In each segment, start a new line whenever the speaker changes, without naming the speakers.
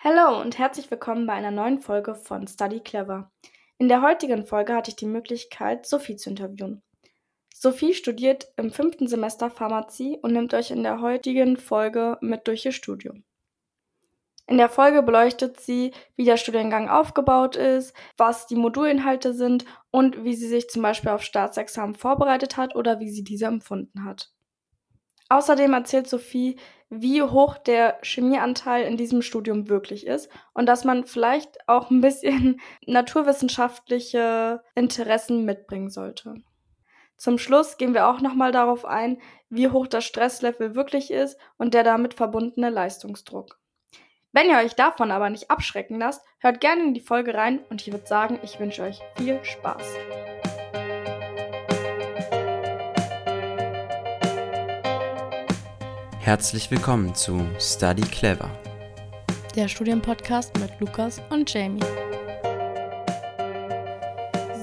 Hallo und herzlich willkommen bei einer neuen Folge von Study Clever. In der heutigen Folge hatte ich die Möglichkeit, Sophie zu interviewen. Sophie studiert im fünften Semester Pharmazie und nimmt euch in der heutigen Folge mit durch ihr Studium. In der Folge beleuchtet sie, wie der Studiengang aufgebaut ist, was die Modulinhalte sind und wie sie sich zum Beispiel auf Staatsexamen vorbereitet hat oder wie sie diese empfunden hat. Außerdem erzählt Sophie, wie hoch der Chemieanteil in diesem Studium wirklich ist und dass man vielleicht auch ein bisschen naturwissenschaftliche Interessen mitbringen sollte. Zum Schluss gehen wir auch nochmal darauf ein, wie hoch das Stresslevel wirklich ist und der damit verbundene Leistungsdruck. Wenn ihr euch davon aber nicht abschrecken lasst, hört gerne in die Folge rein und ich würde sagen, ich wünsche euch viel Spaß.
Herzlich willkommen zu Study Clever,
der Studienpodcast mit Lukas und Jamie.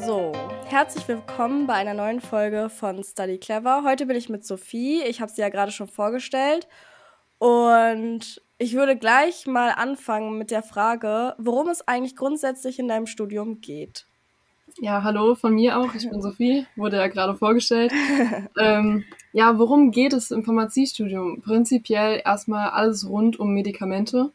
So, herzlich willkommen bei einer neuen Folge von Study Clever. Heute bin ich mit Sophie. Ich habe sie ja gerade schon vorgestellt. Und ich würde gleich mal anfangen mit der Frage, worum es eigentlich grundsätzlich in deinem Studium geht.
Ja, hallo von mir auch. Ich bin Sophie, wurde ja gerade vorgestellt. ähm, ja, worum geht es im Pharmaziestudium? Prinzipiell erstmal alles rund um Medikamente,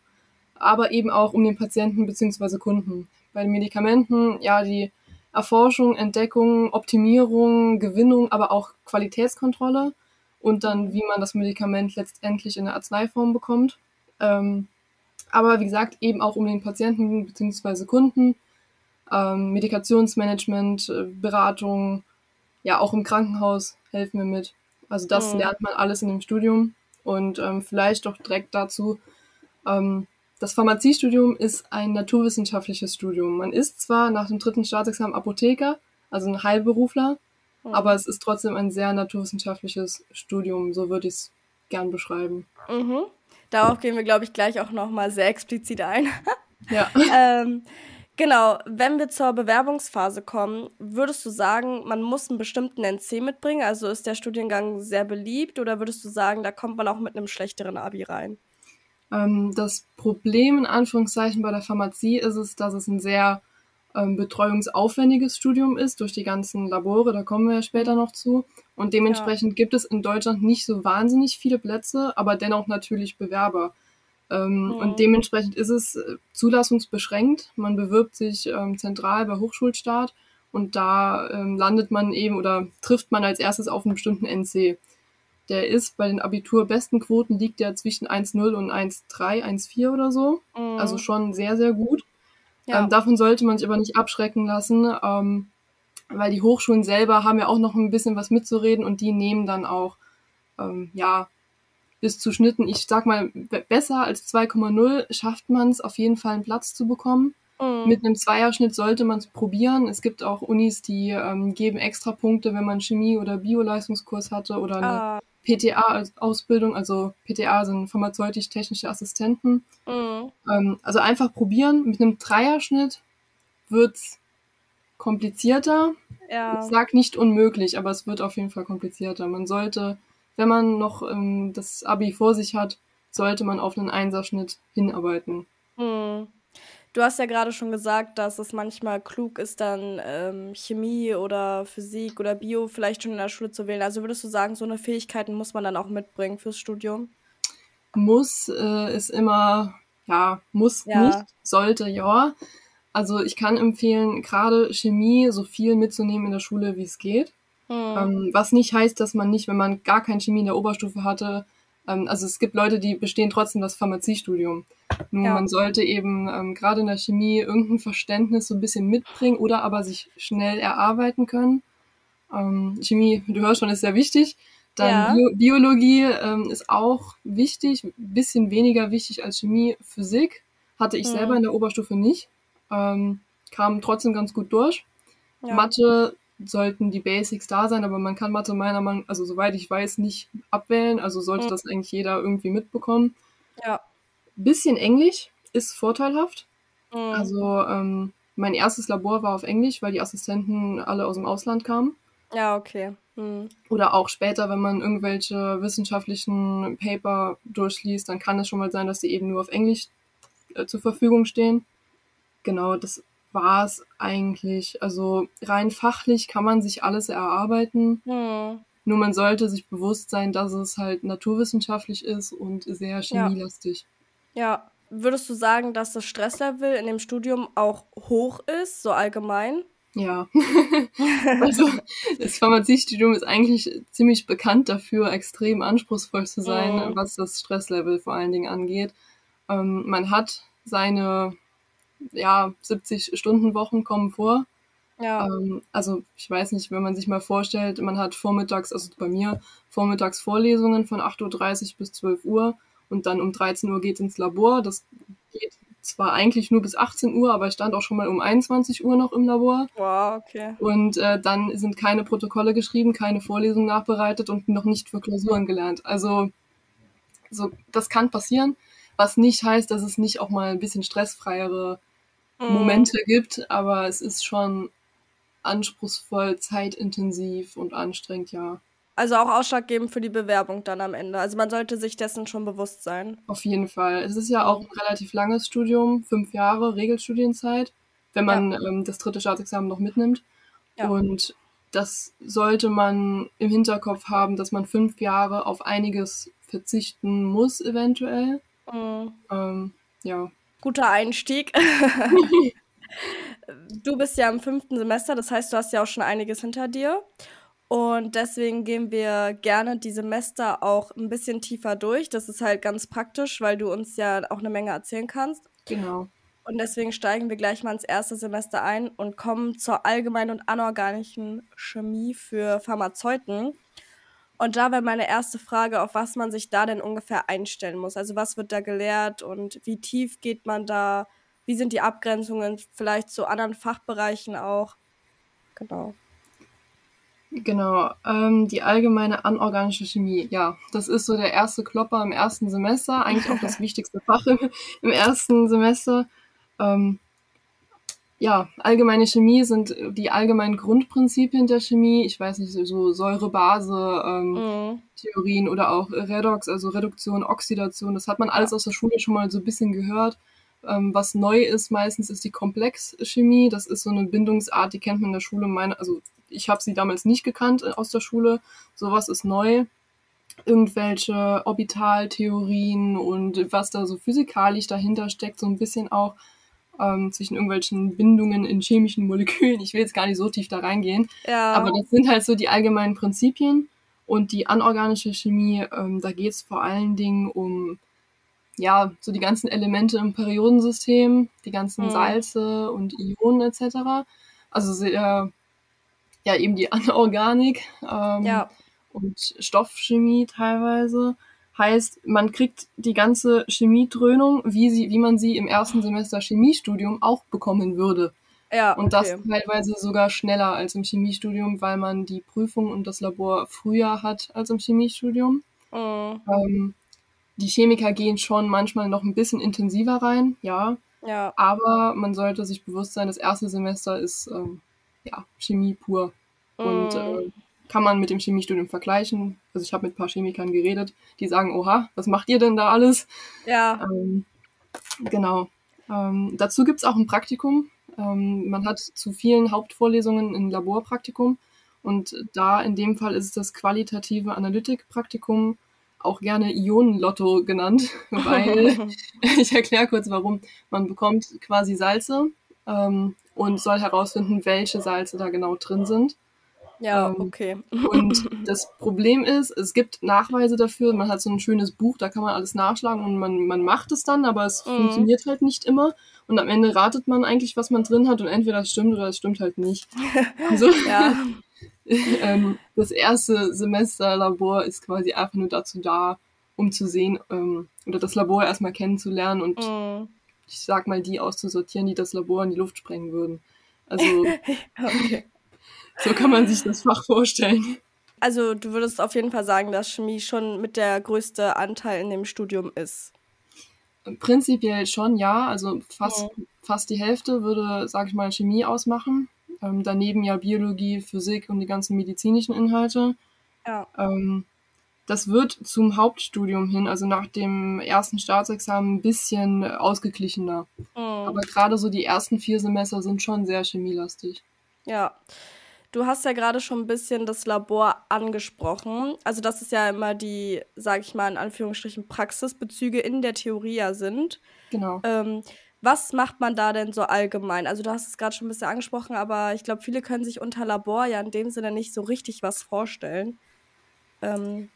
aber eben auch um den Patienten bzw. Kunden. Bei den Medikamenten, ja, die Erforschung, Entdeckung, Optimierung, Gewinnung, aber auch Qualitätskontrolle und dann, wie man das Medikament letztendlich in der Arzneiform bekommt. Ähm, aber wie gesagt, eben auch um den Patienten bzw. Kunden ähm, Medikationsmanagement, äh, Beratung, ja, auch im Krankenhaus helfen wir mit. Also das mhm. lernt man alles in dem Studium. Und ähm, vielleicht doch direkt dazu, ähm, das Pharmaziestudium ist ein naturwissenschaftliches Studium. Man ist zwar nach dem dritten Staatsexamen Apotheker, also ein Heilberufler, mhm. aber es ist trotzdem ein sehr naturwissenschaftliches Studium, so würde ich es gern beschreiben.
Mhm. Darauf gehen wir, glaube ich, gleich auch nochmal sehr explizit ein.
ja.
ähm, Genau, wenn wir zur Bewerbungsphase kommen, würdest du sagen, man muss einen bestimmten NC mitbringen? Also ist der Studiengang sehr beliebt oder würdest du sagen, da kommt man auch mit einem schlechteren Abi rein?
Ähm, das Problem in Anführungszeichen bei der Pharmazie ist es, dass es ein sehr ähm, betreuungsaufwendiges Studium ist durch die ganzen Labore, da kommen wir ja später noch zu. Und dementsprechend ja. gibt es in Deutschland nicht so wahnsinnig viele Plätze, aber dennoch natürlich Bewerber. Ähm, mhm. Und dementsprechend ist es äh, zulassungsbeschränkt. Man bewirbt sich ähm, zentral bei Hochschulstaat und da ähm, landet man eben oder trifft man als erstes auf einen bestimmten NC. Der ist bei den Abiturbestenquoten liegt der zwischen 1,0 und 1,3, 1,4 oder so. Mhm. Also schon sehr, sehr gut. Ja. Ähm, davon sollte man sich aber nicht abschrecken lassen, ähm, weil die Hochschulen selber haben ja auch noch ein bisschen was mitzureden und die nehmen dann auch ähm, ja bis zu Schnitten, ich sag mal, besser als 2,0 schafft man es auf jeden Fall einen Platz zu bekommen. Mhm. Mit einem Zweierschnitt sollte man es probieren. Es gibt auch Unis, die ähm, geben extra Punkte, wenn man Chemie- oder Bioleistungskurs hatte oder eine ah. PTA-Ausbildung, also PTA sind pharmazeutisch-technische Assistenten. Mhm. Ähm, also einfach probieren. Mit einem Dreierschnitt wird's komplizierter. Ja. Ich sag nicht unmöglich, aber es wird auf jeden Fall komplizierter. Man sollte wenn man noch ähm, das Abi vor sich hat, sollte man auf einen Einserschnitt hinarbeiten.
Hm. Du hast ja gerade schon gesagt, dass es manchmal klug ist, dann ähm, Chemie oder Physik oder Bio vielleicht schon in der Schule zu wählen. Also würdest du sagen, so eine Fähigkeiten muss man dann auch mitbringen fürs Studium?
Muss äh, ist immer, ja, muss ja. nicht, sollte ja. Also ich kann empfehlen, gerade Chemie so viel mitzunehmen in der Schule, wie es geht. Mhm. Ähm, was nicht heißt, dass man nicht, wenn man gar kein Chemie in der Oberstufe hatte, ähm, also es gibt Leute, die bestehen trotzdem das Pharmaziestudium. Nur ja. man sollte eben ähm, gerade in der Chemie irgendein Verständnis so ein bisschen mitbringen oder aber sich schnell erarbeiten können. Chemie, du hörst schon, ist sehr wichtig. Dann ja. Bio Biologie ist auch wichtig, ein bisschen weniger wichtig als Chemie. Physik hatte ich mhm. selber in der Oberstufe nicht, kam trotzdem ganz gut durch. Ja. Mathe sollten die Basics da sein, aber man kann Mathe meiner Meinung, also soweit ich weiß, nicht abwählen, also sollte mhm. das eigentlich jeder irgendwie mitbekommen.
Ja.
Bisschen Englisch ist vorteilhaft. Mhm. Also ähm, mein erstes Labor war auf Englisch, weil die Assistenten alle aus dem Ausland kamen.
Ja, okay. Mhm.
Oder auch später, wenn man irgendwelche wissenschaftlichen Paper durchliest, dann kann es schon mal sein, dass die eben nur auf Englisch äh, zur Verfügung stehen. Genau, das war es eigentlich. Also rein fachlich kann man sich alles erarbeiten.
Hm.
Nur man sollte sich bewusst sein, dass es halt naturwissenschaftlich ist und sehr chemielastig.
Ja. Würdest du sagen, dass das Stresslevel in dem Studium auch hoch ist, so allgemein?
Ja. also das Pharmaziestudium ist eigentlich ziemlich bekannt dafür, extrem anspruchsvoll zu sein,
Mhm.
was das Stresslevel vor allen Dingen angeht. Ähm, man hat seine ja, 70-Stunden-Wochen kommen vor.
Ja.
Ähm, also ich weiß nicht, wenn man sich mal vorstellt, man hat vormittags, also bei mir, vormittags Vorlesungen von 8.30 Uhr bis 12 Uhr und dann um 13 Uhr geht ins Labor. Das geht zwar eigentlich nur bis 18 Uhr, aber ich stand auch schon mal um 21 Uhr noch im Labor.
Wow, okay.
Und äh, dann sind keine Protokolle geschrieben, keine Vorlesungen nachbereitet und noch nicht für Klausuren gelernt. Also so, das kann passieren, was nicht heißt, dass es nicht auch mal ein bisschen stressfreiere
Mhm.
Momente gibt, aber es ist schon anspruchsvoll, zeitintensiv und anstrengend, ja.
Also auch ausschlaggebend für die Bewerbung dann am Ende. Also man sollte sich dessen schon bewusst sein.
Auf jeden Fall. Es ist ja auch ein relativ langes Studium, fünf Jahre Regelstudienzeit, wenn man ähm, das dritte Staatsexamen noch mitnimmt.
Ja.
Und das sollte man im Hinterkopf haben, dass man fünf Jahre auf einiges verzichten muss, eventuell.
Mhm.
Ähm, ja.
Guter Einstieg. du bist ja im fünften Semester, das heißt, du hast ja auch schon einiges hinter dir. Und deswegen gehen wir gerne die Semester auch ein bisschen tiefer durch. Das ist halt ganz praktisch, weil du uns ja auch eine Menge erzählen kannst.
Genau.
Und deswegen steigen wir gleich mal ins erste Semester ein und kommen zur allgemeinen und anorganischen Chemie für Pharmazeuten. Und da wäre meine erste Frage, auf was man sich da denn ungefähr einstellen muss. Also was wird da gelehrt und wie tief geht man da? Wie sind die Abgrenzungen vielleicht zu anderen Fachbereichen auch? Genau.
Genau, ähm, die allgemeine anorganische Chemie. Ja, das ist so der erste Klopper im ersten Semester, eigentlich auch das wichtigste Fach im, im ersten Semester. Ähm, ja, allgemeine Chemie sind die allgemeinen Grundprinzipien der Chemie. Ich weiß nicht, so Säure-Base-Theorien
Mhm.
oder auch Redox, also Reduktion, Oxidation. Das hat man alles aus der Schule schon mal so ein bisschen gehört. Ähm, was neu ist meistens, ist die Komplexchemie. Das ist so eine Bindungsart, die kennt man in der Schule. Meine, also ich habe sie damals nicht gekannt äh, aus der Schule. Sowas ist neu. Irgendwelche Orbitaltheorien und was da so physikalisch dahinter steckt, so ein bisschen auch ähm, zwischen irgendwelchen Bindungen in chemischen Molekülen. Ich will jetzt gar nicht so tief da reingehen.
Ja.
Aber das sind halt so die allgemeinen Prinzipien. Und die anorganische Chemie, ähm, da geht es vor allen Dingen um ja, so die ganzen Elemente im Periodensystem, die ganzen
Mhm.
Salze und Ionen etc. Also sehr, ja, eben die Anorganik ähm,
ja.
und Stoffchemie teilweise. Heißt, man kriegt die ganze Chemiedröhnung, wie, sie, wie man sie im ersten Semester Chemiestudium auch bekommen würde.
Ja.
Und das
okay.
teilweise sogar schneller als im Chemiestudium, weil man die Prüfung und das Labor früher hat als im Chemiestudium.
Mhm.
Ähm, die Chemiker gehen schon manchmal noch ein bisschen intensiver rein, ja.
Ja.
Aber man sollte sich bewusst sein, das erste Semester ist ähm, ja, Chemie pur. Und
Mhm.
äh, kann man mit dem Chemiestudium vergleichen. Also ich habe mit ein paar Chemikern geredet, die sagen, oha, was macht ihr denn da alles?
Ja.
Ähm, genau. Ähm, dazu gibt's auch ein Praktikum. Ähm, man hat zu vielen Hauptvorlesungen ein Laborpraktikum. Und da in dem Fall ist es das qualitative Analytikpraktikum, auch gerne Ionenlotto genannt, weil ich erkläre kurz warum. Man bekommt quasi Salze ähm, und soll herausfinden, welche Salze da genau drin sind.
Ja,
ähm,
okay.
Und das Problem ist, es gibt Nachweise dafür, man hat so ein schönes Buch, da kann man alles nachschlagen und man, man macht es dann, aber es
Mhm.
funktioniert halt nicht immer. Und am Ende ratet man eigentlich, was man drin hat und entweder es stimmt oder es stimmt halt nicht. Also,
Ja.
ähm, das erste Semester Labor ist quasi einfach nur dazu da, um zu sehen ähm, oder das Labor erstmal kennenzulernen und
Mhm.
ich sag mal die auszusortieren, die das Labor in die Luft sprengen würden. Also
okay.
So kann man sich das Fach vorstellen.
Also du würdest auf jeden Fall sagen, dass Chemie schon mit der größte Anteil in dem Studium ist.
Prinzipiell schon, ja. Also fast, fast die Hälfte würde, sag ich mal, Chemie ausmachen. Ähm, daneben ja Biologie, Physik und die ganzen medizinischen Inhalte.
Ja.
Ähm, das wird zum Hauptstudium hin, also nach dem ersten Staatsexamen, ein bisschen ausgeglichener. Mhm. Aber gerade so die ersten vier Semester sind schon sehr chemielastig.
Ja. Du hast ja gerade schon ein bisschen das Labor angesprochen. Also, dass es ja immer die, sage ich mal in Anführungsstrichen, Praxisbezüge in der Theorie ja sind.
Genau.
Ähm, was macht man da denn so allgemein? Also, du hast es gerade schon ein bisschen angesprochen, aber ich glaube, viele können sich unter Labor ja in dem Sinne nicht so richtig was vorstellen.
Ähm,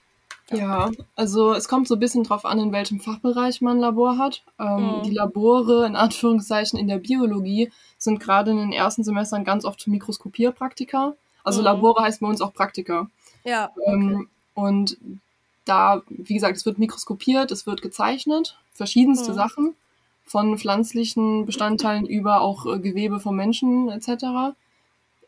ja. ja. also es kommt so ein bisschen drauf an, in welchem Fachbereich man ein Labor hat. Ähm, mhm. Die Labore, in Anführungszeichen, in der Biologie sind gerade in den ersten Semestern ganz oft Mikroskopierpraktika. Also mhm. Labore heißt bei uns auch Praktika.
Ja.
Ähm, okay. Ähm, und da, wie gesagt, es wird mikroskopiert, es wird gezeichnet, verschiedenste mhm. Sachen, von pflanzlichen Bestandteilen über auch äh, Gewebe von Menschen etc.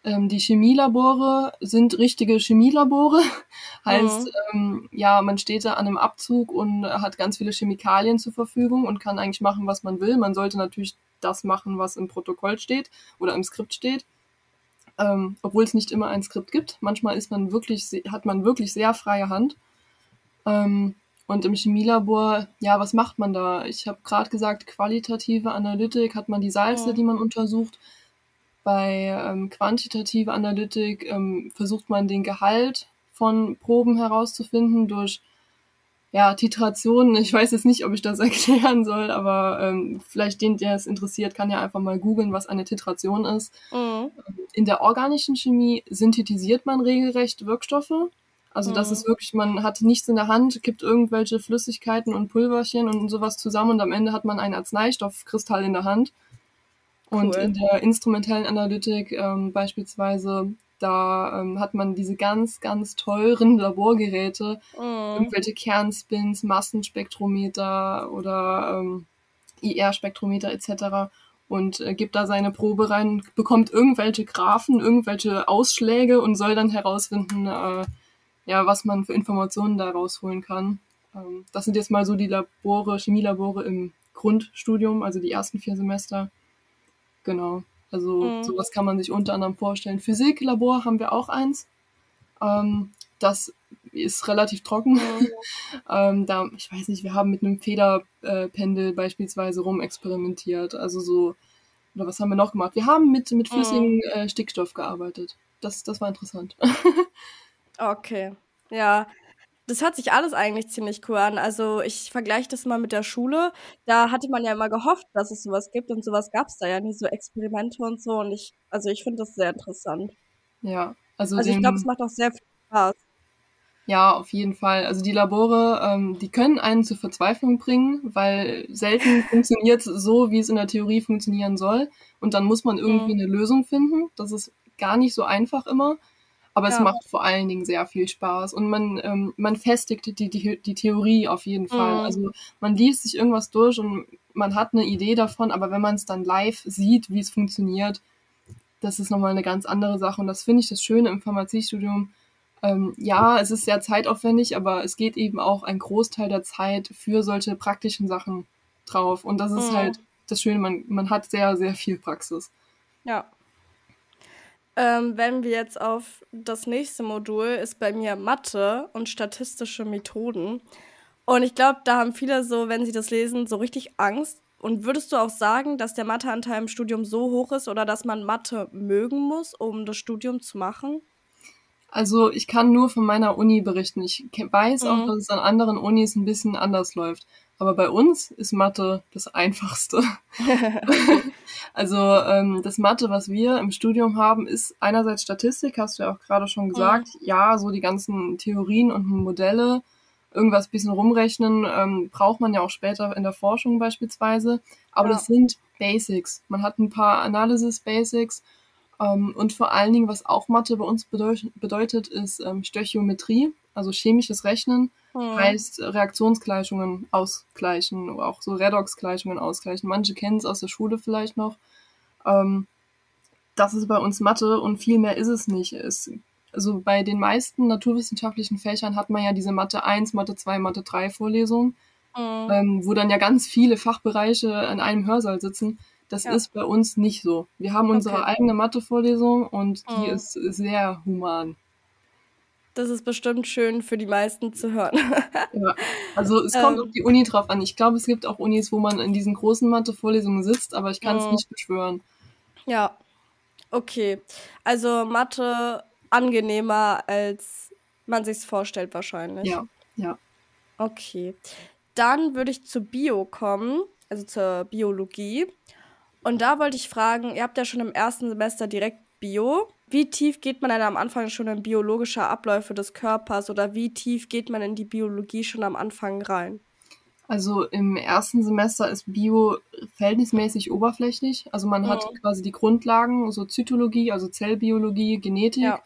Ähm, die Chemielabore sind richtige Chemielabore. heißt, mhm. ähm, ja, man steht da an einem Abzug und hat ganz viele Chemikalien zur Verfügung und kann eigentlich machen, was man will. Man sollte natürlich das machen, was im Protokoll steht oder im Skript steht. Ähm, obwohl es nicht immer ein Skript gibt. Manchmal ist man wirklich, hat man wirklich sehr freie Hand. Ähm, und im Chemielabor, ja, was macht man da? Ich habe gerade gesagt, qualitative Analytik hat man die Salze, ja. die man untersucht. Bei ähm, quantitative Analytik ähm, versucht man den Gehalt von Proben herauszufinden durch ja, Titrationen. Ich weiß jetzt nicht, ob ich das erklären soll, aber ähm, vielleicht den, der es interessiert, kann ja einfach mal googeln, was eine Titration ist. Mhm. In der organischen Chemie synthetisiert man regelrecht Wirkstoffe. Also das ist mhm. wirklich, man hat nichts in der Hand, gibt irgendwelche Flüssigkeiten und Pulverchen und sowas zusammen und am Ende hat man einen Arzneistoffkristall in der Hand. Und cool. in der instrumentellen Analytik ähm, beispielsweise, da ähm, hat man diese ganz, ganz teuren Laborgeräte, mm. irgendwelche Kernspins, Massenspektrometer oder ähm, IR-Spektrometer etc. und äh, gibt da seine Probe rein, bekommt irgendwelche Graphen, irgendwelche Ausschläge und soll dann herausfinden, äh, ja, was man für Informationen da rausholen kann. Ähm, das sind jetzt mal so die Labore, Chemielabore im Grundstudium, also die ersten vier Semester. Genau. Also mhm. sowas kann man sich unter anderem vorstellen. Physiklabor haben wir auch eins. Ähm, das ist relativ trocken. Mhm. ähm, da, ich weiß nicht, wir haben mit einem Federpendel beispielsweise rumexperimentiert. Also so, oder was haben wir noch gemacht? Wir haben mit, mit flüssigem mhm. äh, Stickstoff gearbeitet. Das, das war interessant.
okay. Ja, das hört sich alles eigentlich ziemlich cool an. Also ich vergleiche das mal mit der Schule. Da hatte man ja immer gehofft, dass es sowas gibt und sowas gab es da ja nie, so Experimente und so. Und ich, also ich finde das sehr interessant.
Ja, also.
Also ich glaube, es macht auch sehr viel Spaß.
Ja, auf jeden Fall. Also die Labore, ähm, die können einen zur Verzweiflung bringen, weil selten funktioniert so, wie es in der Theorie funktionieren soll. Und dann muss man irgendwie mhm. eine Lösung finden. Das ist gar nicht so einfach immer. Aber ja. es macht vor allen Dingen sehr viel Spaß und man, ähm, man festigt die, die, die Theorie auf jeden Fall. Mhm. Also man liest sich irgendwas durch und man hat eine Idee davon, aber wenn man es dann live sieht, wie es funktioniert, das ist nochmal eine ganz andere Sache. Und das finde ich das Schöne im Pharmaziestudium. Ähm, ja, es ist sehr zeitaufwendig, aber es geht eben auch ein Großteil der Zeit für solche praktischen Sachen drauf. Und das ist mhm. halt das Schöne, man, man hat sehr, sehr viel Praxis.
Ja, ähm, wenn wir jetzt auf das nächste Modul, ist bei mir Mathe und statistische Methoden. Und ich glaube, da haben viele so, wenn sie das lesen, so richtig Angst. Und würdest du auch sagen, dass der Matheanteil im Studium so hoch ist oder dass man Mathe mögen muss, um das Studium zu machen?
Also ich kann nur von meiner Uni berichten. Ich weiß mhm. auch, dass es an anderen Unis ein bisschen anders läuft. Aber bei uns ist Mathe das Einfachste. also ähm, das Mathe, was wir im Studium haben, ist einerseits Statistik, hast du ja auch gerade schon gesagt. Mhm. Ja, so die ganzen Theorien und Modelle, irgendwas bisschen rumrechnen, ähm, braucht man ja auch später in der Forschung beispielsweise. Aber ja. das sind Basics. Man hat ein paar Analysis-Basics. Ähm, und vor allen Dingen, was auch Mathe bei uns bedeut bedeutet, ist ähm, Stöchiometrie, also chemisches Rechnen hm. heißt Reaktionsgleichungen ausgleichen auch so Redoxgleichungen ausgleichen. Manche kennen es aus der Schule vielleicht noch. Ähm, das ist bei uns Mathe und viel mehr ist es nicht. Es, also bei den meisten naturwissenschaftlichen Fächern hat man ja diese Mathe 1, Mathe 2, Mathe 3 Vorlesungen, hm. ähm, wo dann ja ganz viele Fachbereiche in einem Hörsaal sitzen. Das ja. ist bei uns nicht so. Wir haben unsere okay. eigene Mathe-Vorlesung und die hm. ist sehr human.
Das ist bestimmt schön für die meisten zu hören.
ja. Also es kommt ähm, auf die Uni drauf an. Ich glaube, es gibt auch Unis, wo man in diesen großen Mathe-Vorlesungen sitzt, aber ich kann es mhm. nicht beschwören.
Ja, okay. Also Mathe angenehmer, als man sich vorstellt wahrscheinlich.
Ja, ja.
Okay. Dann würde ich zu Bio kommen, also zur Biologie. Und da wollte ich fragen, ihr habt ja schon im ersten Semester direkt Bio. Wie tief geht man denn am Anfang schon in biologische Abläufe des Körpers oder wie tief geht man in die Biologie schon am Anfang rein?
Also im ersten Semester ist Bio verhältnismäßig oberflächlich. Also man mhm. hat quasi die Grundlagen, so Zytologie, also Zellbiologie, Genetik, ja.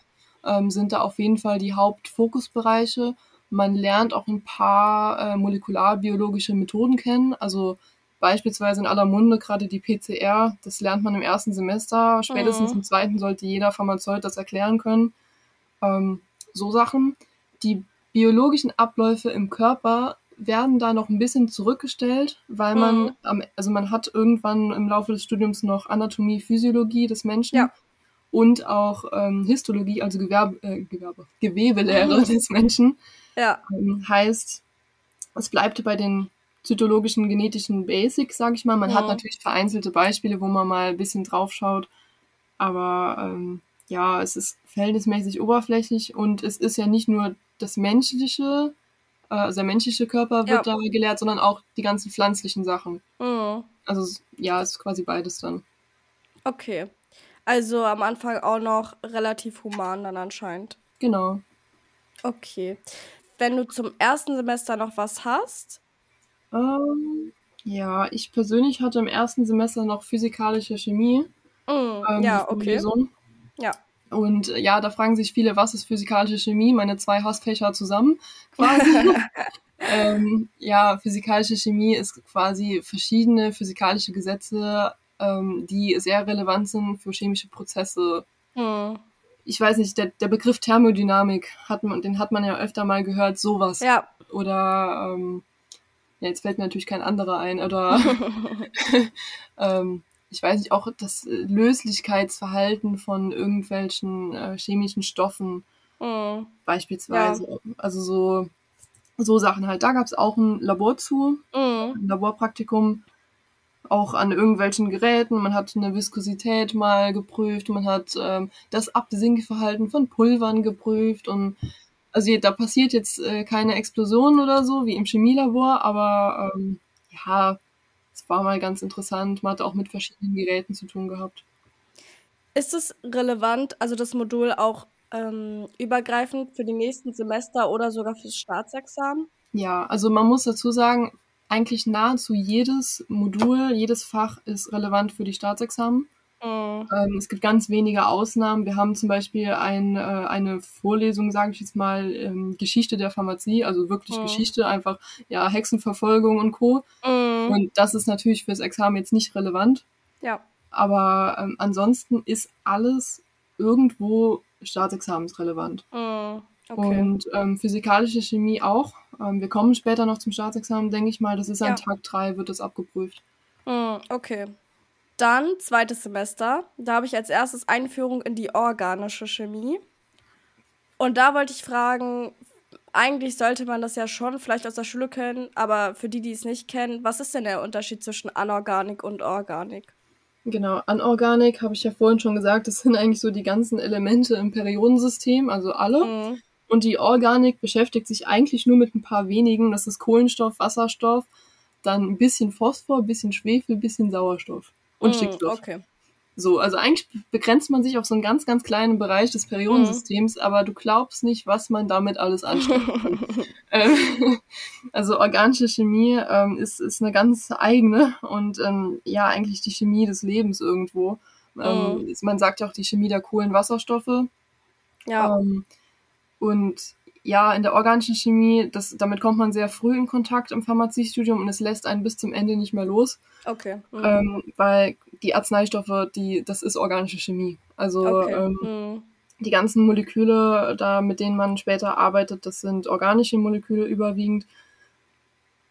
ähm, sind da auf jeden Fall die Hauptfokusbereiche. Man lernt auch ein paar äh, molekularbiologische Methoden kennen. Also beispielsweise in aller Munde gerade die PCR, das lernt man im ersten Semester. Spätestens mhm. im zweiten sollte jeder Pharmazeut das erklären können. Ähm, so Sachen. Die biologischen Abläufe im Körper werden da noch ein bisschen zurückgestellt, weil man, mhm. also man hat irgendwann im Laufe des Studiums noch Anatomie, Physiologie des Menschen ja. und auch ähm, Histologie, also Gewerbe, äh, Gewerbe, Gewebelehre des Menschen.
Ja.
Ähm, heißt, es bleibt bei den zytologischen, genetischen Basics, sage ich mal. Man mhm. hat natürlich vereinzelte Beispiele, wo man mal ein bisschen drauf schaut, aber ähm, ja, es ist verhältnismäßig oberflächlich und es ist ja nicht nur das menschliche, äh, also der menschliche Körper wird ja. da gelehrt, sondern auch die ganzen pflanzlichen Sachen. Mhm. Also ja, es ist quasi beides dann.
Okay. Also am Anfang auch noch relativ human dann anscheinend.
Genau.
Okay. Wenn du zum ersten Semester noch was hast?
Ähm, ja, ich persönlich hatte im ersten Semester noch physikalische Chemie.
Mm, ähm, ja, okay. Ja.
Und äh, ja, da fragen sich viele, was ist physikalische Chemie? Meine zwei Hassfächer zusammen quasi. ähm, ja, physikalische Chemie ist quasi verschiedene physikalische Gesetze, ähm, die sehr relevant sind für chemische Prozesse. Hm. Ich weiß nicht, der, der Begriff Thermodynamik, hat man, den hat man ja öfter mal gehört, sowas.
Ja.
Oder, ähm, ja, jetzt fällt mir natürlich kein anderer ein, oder ähm, ich weiß nicht, auch das äh, Löslichkeitsverhalten von irgendwelchen äh, chemischen Stoffen mhm. beispielsweise. Ja. Also so, so Sachen halt. Da gab es auch ein Labor zu, mhm. ein Laborpraktikum, auch an irgendwelchen Geräten. Man hat eine Viskosität mal geprüft, man hat ähm, das Absinkverhalten von Pulvern geprüft und also da passiert jetzt äh, keine Explosion oder so wie im Chemielabor, aber ähm, ja, es war mal ganz interessant. Man hat auch mit verschiedenen Geräten zu tun gehabt.
Ist es relevant, also das Modul auch ähm, übergreifend für die nächsten Semester oder sogar fürs Staatsexamen?
Ja, also man muss dazu sagen, eigentlich nahezu jedes Modul, jedes Fach ist relevant für die Staatsexamen. Mhm. Ähm, es gibt ganz wenige Ausnahmen. Wir haben zum Beispiel ein, äh, eine Vorlesung, sage ich jetzt mal, ähm, Geschichte der Pharmazie, also wirklich mhm. Geschichte, einfach ja Hexenverfolgung und Co. Mhm. Und das ist natürlich fürs Examen jetzt nicht relevant.
Ja.
Aber ähm, ansonsten ist alles irgendwo staatsexamensrelevant.
Mhm.
Okay. Und ähm, physikalische Chemie auch. Ähm, wir kommen später noch zum Staatsexamen, denke ich mal. Das ist an ja. Tag 3, wird das abgeprüft.
Mhm, okay. Dann zweites Semester. Da habe ich als erstes Einführung in die organische Chemie. Und da wollte ich fragen, eigentlich sollte man das ja schon vielleicht aus der Schule kennen, aber für die, die es nicht kennen, was ist denn der Unterschied zwischen Anorganik und Organik?
Genau, Anorganik habe ich ja vorhin schon gesagt, das sind eigentlich so die ganzen Elemente im Periodensystem, also alle. Mhm. Und die Organik beschäftigt sich eigentlich nur mit ein paar wenigen, das ist Kohlenstoff, Wasserstoff, dann ein bisschen Phosphor, ein bisschen Schwefel, ein bisschen Sauerstoff und mm, Stickstoff.
Okay.
So, also eigentlich begrenzt man sich auf so einen ganz, ganz kleinen Bereich des Periodensystems, mhm. aber du glaubst nicht, was man damit alles anstellen kann. ähm, also organische Chemie ähm, ist, ist eine ganz eigene und ähm, ja, eigentlich die Chemie des Lebens irgendwo. Mhm. Man sagt ja auch die Chemie der Kohlenwasserstoffe.
Ja.
Ähm, und ja, in der organischen Chemie, das, damit kommt man sehr früh in Kontakt im Pharmaziestudium und es lässt einen bis zum Ende nicht mehr los.
Okay.
Mhm. Ähm, weil die Arzneistoffe, die, das ist organische Chemie. Also okay. ähm, mhm. die ganzen Moleküle, da mit denen man später arbeitet, das sind organische Moleküle überwiegend.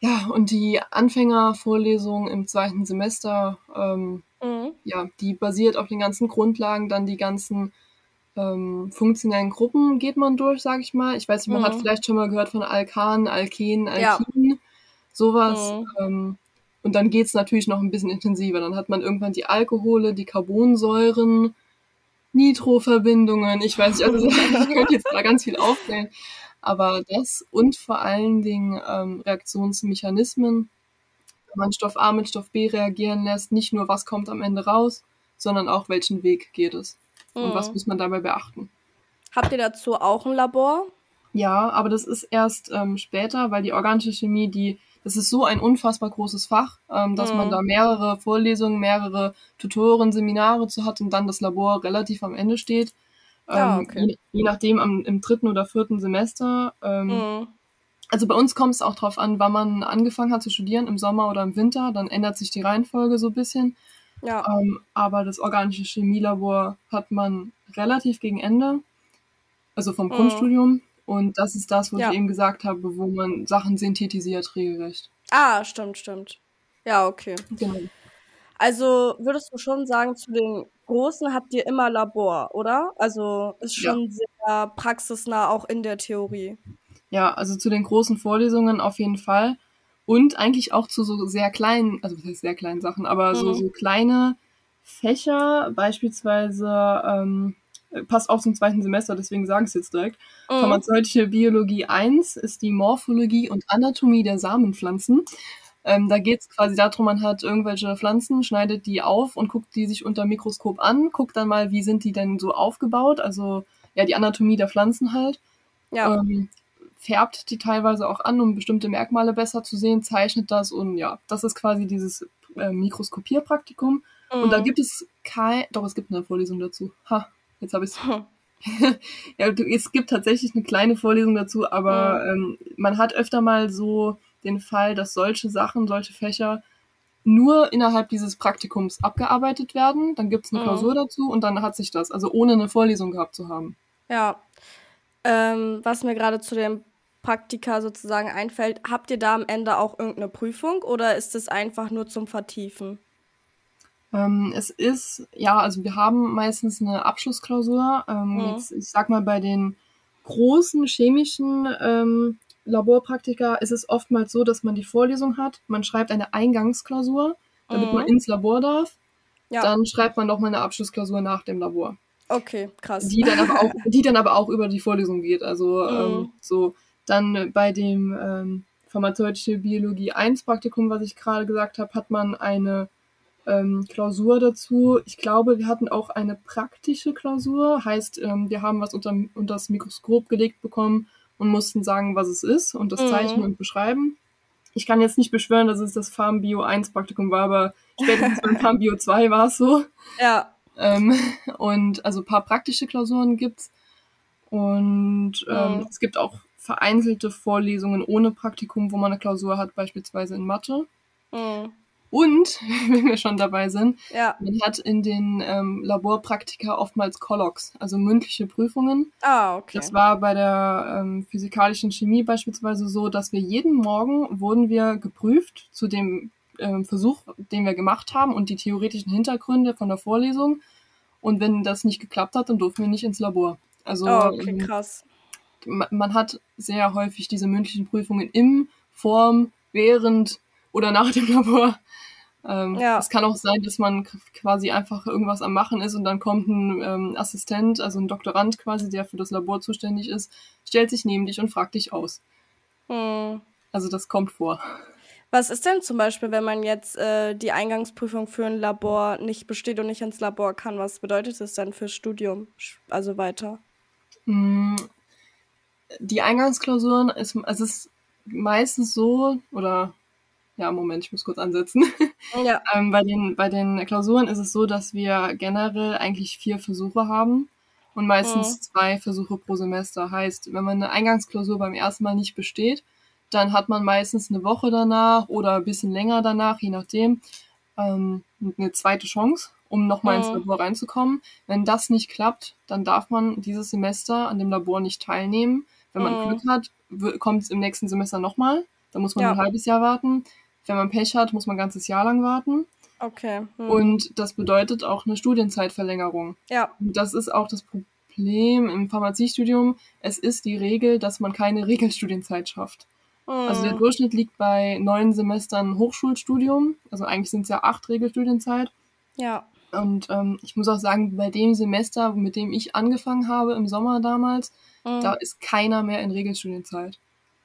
Ja, und die Anfängervorlesung im zweiten Semester, ähm, mhm. ja, die basiert auf den ganzen Grundlagen, dann die ganzen ähm, funktionellen Gruppen geht man durch, sag ich mal. Ich weiß nicht, man mhm. hat vielleicht schon mal gehört von Alkanen, Alkenen, Alkinen, ja. sowas. Mhm. Ähm, und dann geht's natürlich noch ein bisschen intensiver. Dann hat man irgendwann die Alkohole, die Carbonsäuren, Nitroverbindungen. Ich weiß nicht, also ich könnte jetzt da ganz viel aufzählen. Aber das und vor allen Dingen ähm, Reaktionsmechanismen, wenn man Stoff A mit Stoff B reagieren lässt, nicht nur was kommt am Ende raus, sondern auch welchen Weg geht es. Mhm. Und was mhm. muss man dabei beachten?
Habt ihr dazu auch ein Labor?
Ja, aber das ist erst ähm, später, weil die organische Chemie, die, das ist so ein unfassbar großes Fach, ähm, dass mhm. man da mehrere Vorlesungen, mehrere Tutoren, Seminare zu hat und dann das Labor relativ am Ende steht. Ah, ähm, okay. je, je, nachdem am, im dritten oder vierten Semester. Ähm, mhm. Also bei uns kommt es auch drauf an, wann man angefangen hat zu studieren, im Sommer oder im Winter. Dann ändert sich die Reihenfolge so ein bisschen. Ja. Ähm, aber das organische Chemielabor hat man relativ gegen Ende, also vom mhm. Grundstudium. Und das ist das, was ja. ich eben gesagt habe, wo man Sachen synthetisiert regelrecht.
Ah, stimmt, stimmt. Ja, okay. Genau. Also würdest du schon sagen, zu den Großen habt ihr immer Labor, oder? Also ist schon ja. sehr praxisnah auch in der Theorie.
Ja, also zu den großen Vorlesungen auf jeden Fall. Und eigentlich auch zu so sehr kleinen, also was heißt sehr kleinen Sachen, aber mhm. so, so kleine Fächer, beispielsweise, ähm, passt auch zum zweiten Semester, deswegen sage ich es jetzt direkt. Mhm. Pharmazeutische Biologie 1 ist die Morphologie und Anatomie der Samenpflanzen. Ähm, da geht es quasi darum, man hat irgendwelche Pflanzen, schneidet die auf und guckt die sich unter Mikroskop an, guckt dann mal, wie sind die denn so aufgebaut, also ja, die Anatomie der Pflanzen halt. Ja. Ähm, färbt die teilweise auch an, um bestimmte Merkmale besser zu sehen, zeichnet das und ja, das ist quasi dieses äh, Mikroskopierpraktikum. Mhm. Und da mhm. gibt es kein, doch es gibt eine Vorlesung dazu. Ha, jetzt habe ich es. ja, es gibt tatsächlich eine kleine Vorlesung dazu, aber mhm. ähm, man hat öfter mal so den Fall, dass solche Sachen, solche Fächer nur innerhalb dieses Praktikums abgearbeitet werden. Dann gibt es eine mhm. Klausur dazu und dann hat sich das, also ohne eine Vorlesung gehabt zu haben.
Ja. Ähm, was mir gerade zu dem Praktika sozusagen einfällt, habt ihr da am Ende auch irgendeine Prüfung oder ist es einfach nur zum Vertiefen?
Ähm, es ist, ja, also wir haben meistens eine Abschlussklausur. Ähm, mhm. jetzt, ich sag mal, bei den großen chemischen ähm, Laborpraktika ist es oftmals so, dass man die Vorlesung hat, man schreibt eine Eingangsklausur, damit mhm. man ins Labor darf. Ja. Dann schreibt man nochmal eine Abschlussklausur nach dem Labor.
Okay, krass.
Die dann aber auch, die dann aber auch über die Vorlesung geht. Also mhm. ähm, so dann bei dem ähm, pharmazeutische Biologie 1 Praktikum, was ich gerade gesagt habe, hat man eine ähm, Klausur dazu. Ich glaube, wir hatten auch eine praktische Klausur, heißt, ähm, wir haben was unter, unter das Mikroskop gelegt bekommen und mussten sagen, was es ist und das mhm. zeichnen und beschreiben. Ich kann jetzt nicht beschwören, dass es das Farm Bio 1 Praktikum war, aber spätestens beim Farm Bio 2 war es so. Ja. Ähm, und also ein paar praktische Klausuren gibt's. Und ähm, mhm. es gibt auch vereinzelte Vorlesungen ohne Praktikum, wo man eine Klausur hat, beispielsweise in Mathe. Mhm. Und, wenn wir schon dabei sind, ja. man hat in den ähm, Laborpraktika oftmals Collocs, also mündliche Prüfungen. Ah, okay. Das war bei der ähm, physikalischen Chemie beispielsweise so, dass wir jeden Morgen wurden wir geprüft zu dem ähm, Versuch, den wir gemacht haben und die theoretischen Hintergründe von der Vorlesung. Und wenn das nicht geklappt hat, dann durften wir nicht ins Labor. Also oh, okay, ähm, krass. Man hat sehr häufig diese mündlichen Prüfungen im, Form, während oder nach dem Labor. Ähm, ja. Es kann auch sein, dass man quasi einfach irgendwas am Machen ist und dann kommt ein ähm, Assistent, also ein Doktorand quasi, der für das Labor zuständig ist, stellt sich neben dich und fragt dich aus. Hm. Also das kommt vor.
Was ist denn zum Beispiel, wenn man jetzt äh, die Eingangsprüfung für ein Labor nicht besteht und nicht ins Labor kann? Was bedeutet das dann fürs Studium? Also weiter?
Die Eingangsklausuren ist, also es ist meistens so, oder ja, Moment, ich muss kurz ansetzen. Ja. ähm, bei, den, bei den Klausuren ist es so, dass wir generell eigentlich vier Versuche haben und meistens mhm. zwei Versuche pro Semester. Heißt, wenn man eine Eingangsklausur beim ersten Mal nicht besteht, dann hat man meistens eine Woche danach oder ein bisschen länger danach, je nachdem, ähm, eine zweite Chance, um nochmal mhm. ins Labor reinzukommen. Wenn das nicht klappt, dann darf man dieses Semester an dem Labor nicht teilnehmen. Wenn man mhm. Glück hat, kommt es im nächsten Semester nochmal. Da muss man ja. ein halbes Jahr warten. Wenn man Pech hat, muss man ein ganzes Jahr lang warten. Okay. Hm. Und das bedeutet auch eine Studienzeitverlängerung. Ja. Und das ist auch das Problem im Pharmaziestudium, es ist die Regel, dass man keine Regelstudienzeit schafft. Mhm. Also der hm. Durchschnitt liegt bei neun Semestern Hochschulstudium. Also eigentlich sind es ja acht Regelstudienzeit.
Ja.
Und ähm, ich muss auch sagen, bei dem Semester, mit dem ich angefangen habe im Sommer damals, mhm. da ist keiner mehr in Regelstudienzeit.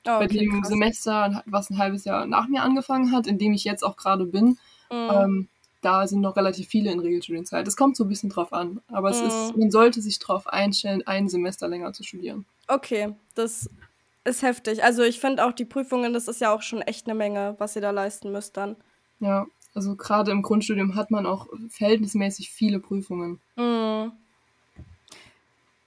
Oh, okay, bei dem krass. Semester, was ein halbes Jahr nach mir angefangen hat, in dem ich jetzt auch gerade bin, mhm. ähm, da sind noch relativ viele in Regelstudienzeit. Es kommt so ein bisschen drauf an, aber es mhm. ist, man sollte sich darauf einstellen, ein Semester länger zu studieren.
Okay, das ist heftig. Also ich finde auch die Prüfungen, das ist ja auch schon echt eine Menge, was ihr da leisten müsst dann.
Ja, also gerade im Grundstudium hat man auch verhältnismäßig viele Prüfungen.
Mhm.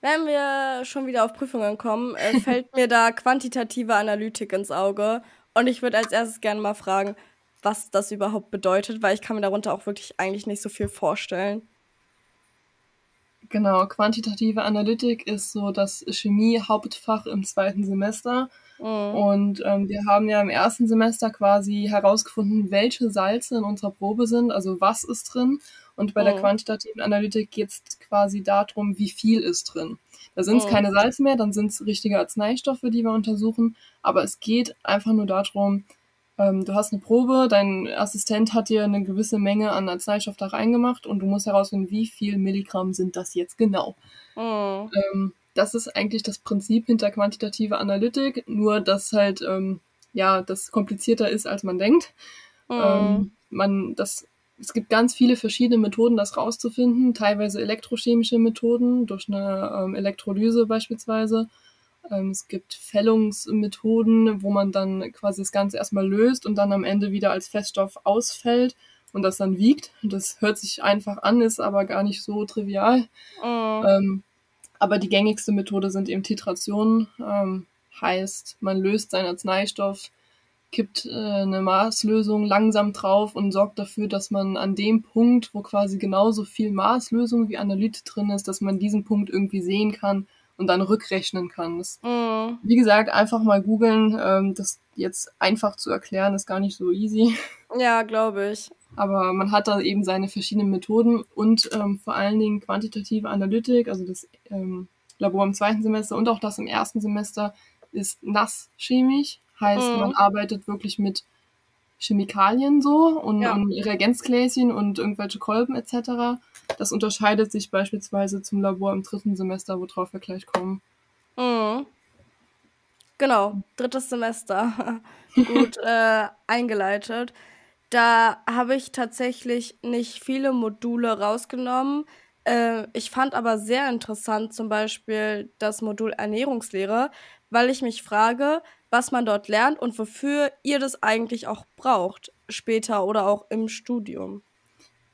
Wenn wir schon wieder auf Prüfungen kommen, äh, fällt mir da quantitative Analytik ins Auge. Und ich würde als erstes gerne mal fragen, was das überhaupt bedeutet, weil ich kann mir darunter auch wirklich eigentlich nicht so viel vorstellen.
Genau, quantitative Analytik ist so das Chemie-Hauptfach im zweiten Semester. Mhm. Und ähm, wir haben ja im ersten Semester quasi herausgefunden, welche Salze in unserer Probe sind, also was ist drin. Und bei mhm. der quantitativen Analytik geht es quasi darum, wie viel ist drin. Da sind es mhm. keine Salze mehr, dann sind es richtige Arzneistoffe, die wir untersuchen. Aber es geht einfach nur darum, ähm, du hast eine Probe, dein Assistent hat dir eine gewisse Menge an Arzneistoff da reingemacht und du musst herausfinden, wie viel Milligramm sind das jetzt genau. Mhm. Ähm, das ist eigentlich das Prinzip hinter quantitative Analytik, nur dass halt ähm, ja das komplizierter ist, als man denkt. Mhm. Ähm, man das es gibt ganz viele verschiedene Methoden, das rauszufinden, teilweise elektrochemische Methoden durch eine ähm, Elektrolyse beispielsweise. Ähm, es gibt Fällungsmethoden, wo man dann quasi das Ganze erstmal löst und dann am Ende wieder als Feststoff ausfällt und das dann wiegt. Das hört sich einfach an, ist aber gar nicht so trivial. Mhm. Aber die gängigste Methode sind eben Titrationen. Ähm, heißt, man löst seinen Arzneistoff, kippt äh, eine Maßlösung langsam drauf und sorgt dafür, dass man an dem Punkt, wo quasi genauso viel Maßlösung wie Analyt drin ist, dass man diesen Punkt irgendwie sehen kann und dann rückrechnen kann. Das, mm. Wie gesagt, einfach mal googeln. Ähm, das jetzt einfach zu erklären, ist gar nicht so easy.
Ja, glaube ich.
Aber man hat da eben seine verschiedenen Methoden und ähm, vor allen Dingen quantitative Analytik, also das ähm, Labor im zweiten Semester und auch das im ersten Semester ist nasschemisch. Heißt, mm. man arbeitet wirklich mit Chemikalien so und, ja. und Reagenzgläschen und irgendwelche Kolben etc. Das unterscheidet sich beispielsweise zum Labor im dritten Semester, worauf wir gleich kommen.
Mhm. Genau, drittes Semester. Gut äh, eingeleitet. Da habe ich tatsächlich nicht viele Module rausgenommen. Äh, ich fand aber sehr interessant zum Beispiel das Modul Ernährungslehre, weil ich mich frage, was man dort lernt und wofür ihr das eigentlich auch braucht, später oder auch im Studium.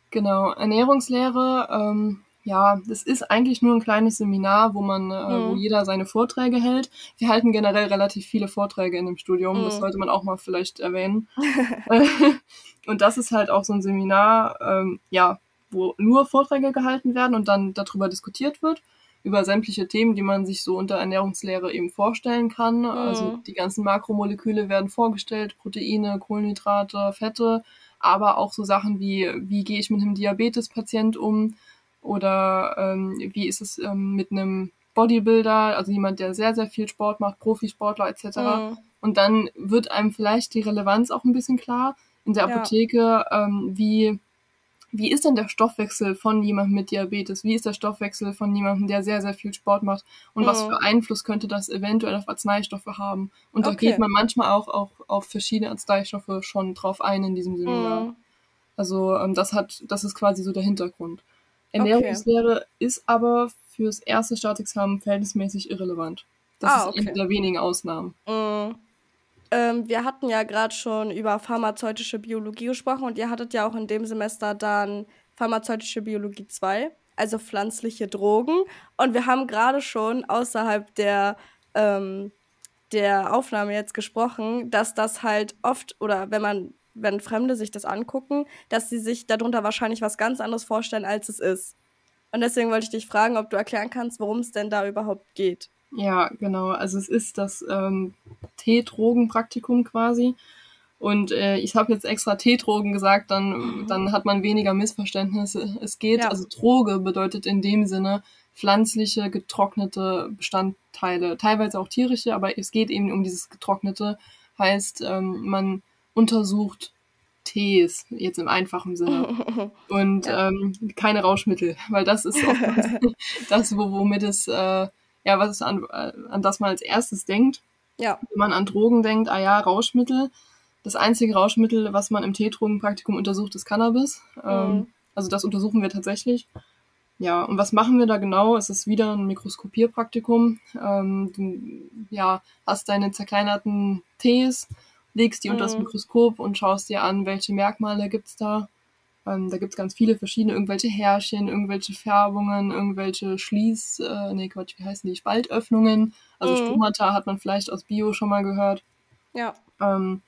Genau, Ernährungslehre, ähm, ja, das ist eigentlich nur ein kleines Seminar, wo man, äh, mhm. wo jeder seine Vorträge hält. Wir halten generell relativ viele Vorträge in dem Studium, mhm. das sollte man auch mal vielleicht erwähnen. und das ist halt auch so ein Seminar, ähm, ja, wo nur Vorträge gehalten werden und dann darüber diskutiert wird über sämtliche Themen, die man sich so unter Ernährungslehre eben vorstellen kann. Mhm. Also die ganzen Makromoleküle werden vorgestellt, Proteine, Kohlenhydrate, Fette, aber auch so Sachen wie, wie gehe ich mit einem Diabetespatient um oder ähm, wie ist es ähm, mit einem Bodybuilder, also jemand, der sehr, sehr viel Sport macht, Profisportler etc. Mhm. Und dann wird einem vielleicht die Relevanz auch ein bisschen klar in der Apotheke, ja. ähm, wie wie ist denn der Stoffwechsel von jemandem mit Diabetes? Wie ist der Stoffwechsel von jemandem, der sehr, sehr viel Sport macht? Und mhm. was für Einfluss könnte das eventuell auf Arzneistoffe haben? Und okay. da geht man manchmal auch, auch auf verschiedene Arzneistoffe schon drauf ein in diesem Seminar. Mhm. Also ähm, das hat, das ist quasi so der Hintergrund. Ernährungslehre okay. ist aber fürs erste Staatsexamen verhältnismäßig irrelevant. Das ah, ist eine der wenigen Ausnahmen.
Mhm. Ähm, wir hatten ja gerade schon über pharmazeutische Biologie gesprochen und ihr hattet ja auch in dem Semester dann pharmazeutische Biologie 2, also pflanzliche Drogen. Und wir haben gerade schon außerhalb der, ähm, der Aufnahme jetzt gesprochen, dass das halt oft oder wenn man wenn Fremde sich das angucken, dass sie sich darunter wahrscheinlich was ganz anderes vorstellen, als es ist. Und deswegen wollte ich dich fragen, ob du erklären kannst, worum es denn da überhaupt geht.
Ja, genau. Also es ist das ähm, T-Drogen-Praktikum quasi. Und äh, ich habe jetzt extra T-Drogen gesagt, dann, mhm. dann hat man weniger Missverständnisse. Es geht, ja. also Droge bedeutet in dem Sinne pflanzliche, getrocknete Bestandteile, teilweise auch tierische, aber es geht eben um dieses getrocknete. Heißt, ähm, man untersucht Tees, jetzt im einfachen Sinne. Und ja. ähm, keine Rauschmittel, weil das ist das, womit es, äh, ja, was es an, äh, an das man als erstes denkt. Ja. Wenn man an Drogen denkt, ah ja, Rauschmittel. Das einzige Rauschmittel, was man im Teedrogenpraktikum untersucht, ist Cannabis. Ähm, mhm. Also das untersuchen wir tatsächlich. Ja, und was machen wir da genau? Es ist wieder ein Mikroskopierpraktikum. Ähm, du ja, hast deine zerkleinerten Tees, legst die mhm. unter das mhm. Mikroskop und schaust dir an, welche Merkmale gibt's da. Ähm, da gibt's ganz viele verschiedene, irgendwelche Härchen, irgendwelche Färbungen, irgendwelche Schließ, äh, nee, Quatsch, wie heißen die, Spaltöffnungen. Also mhm. Stomata hat man vielleicht aus Bio schon mal gehört. Ja. Ähm,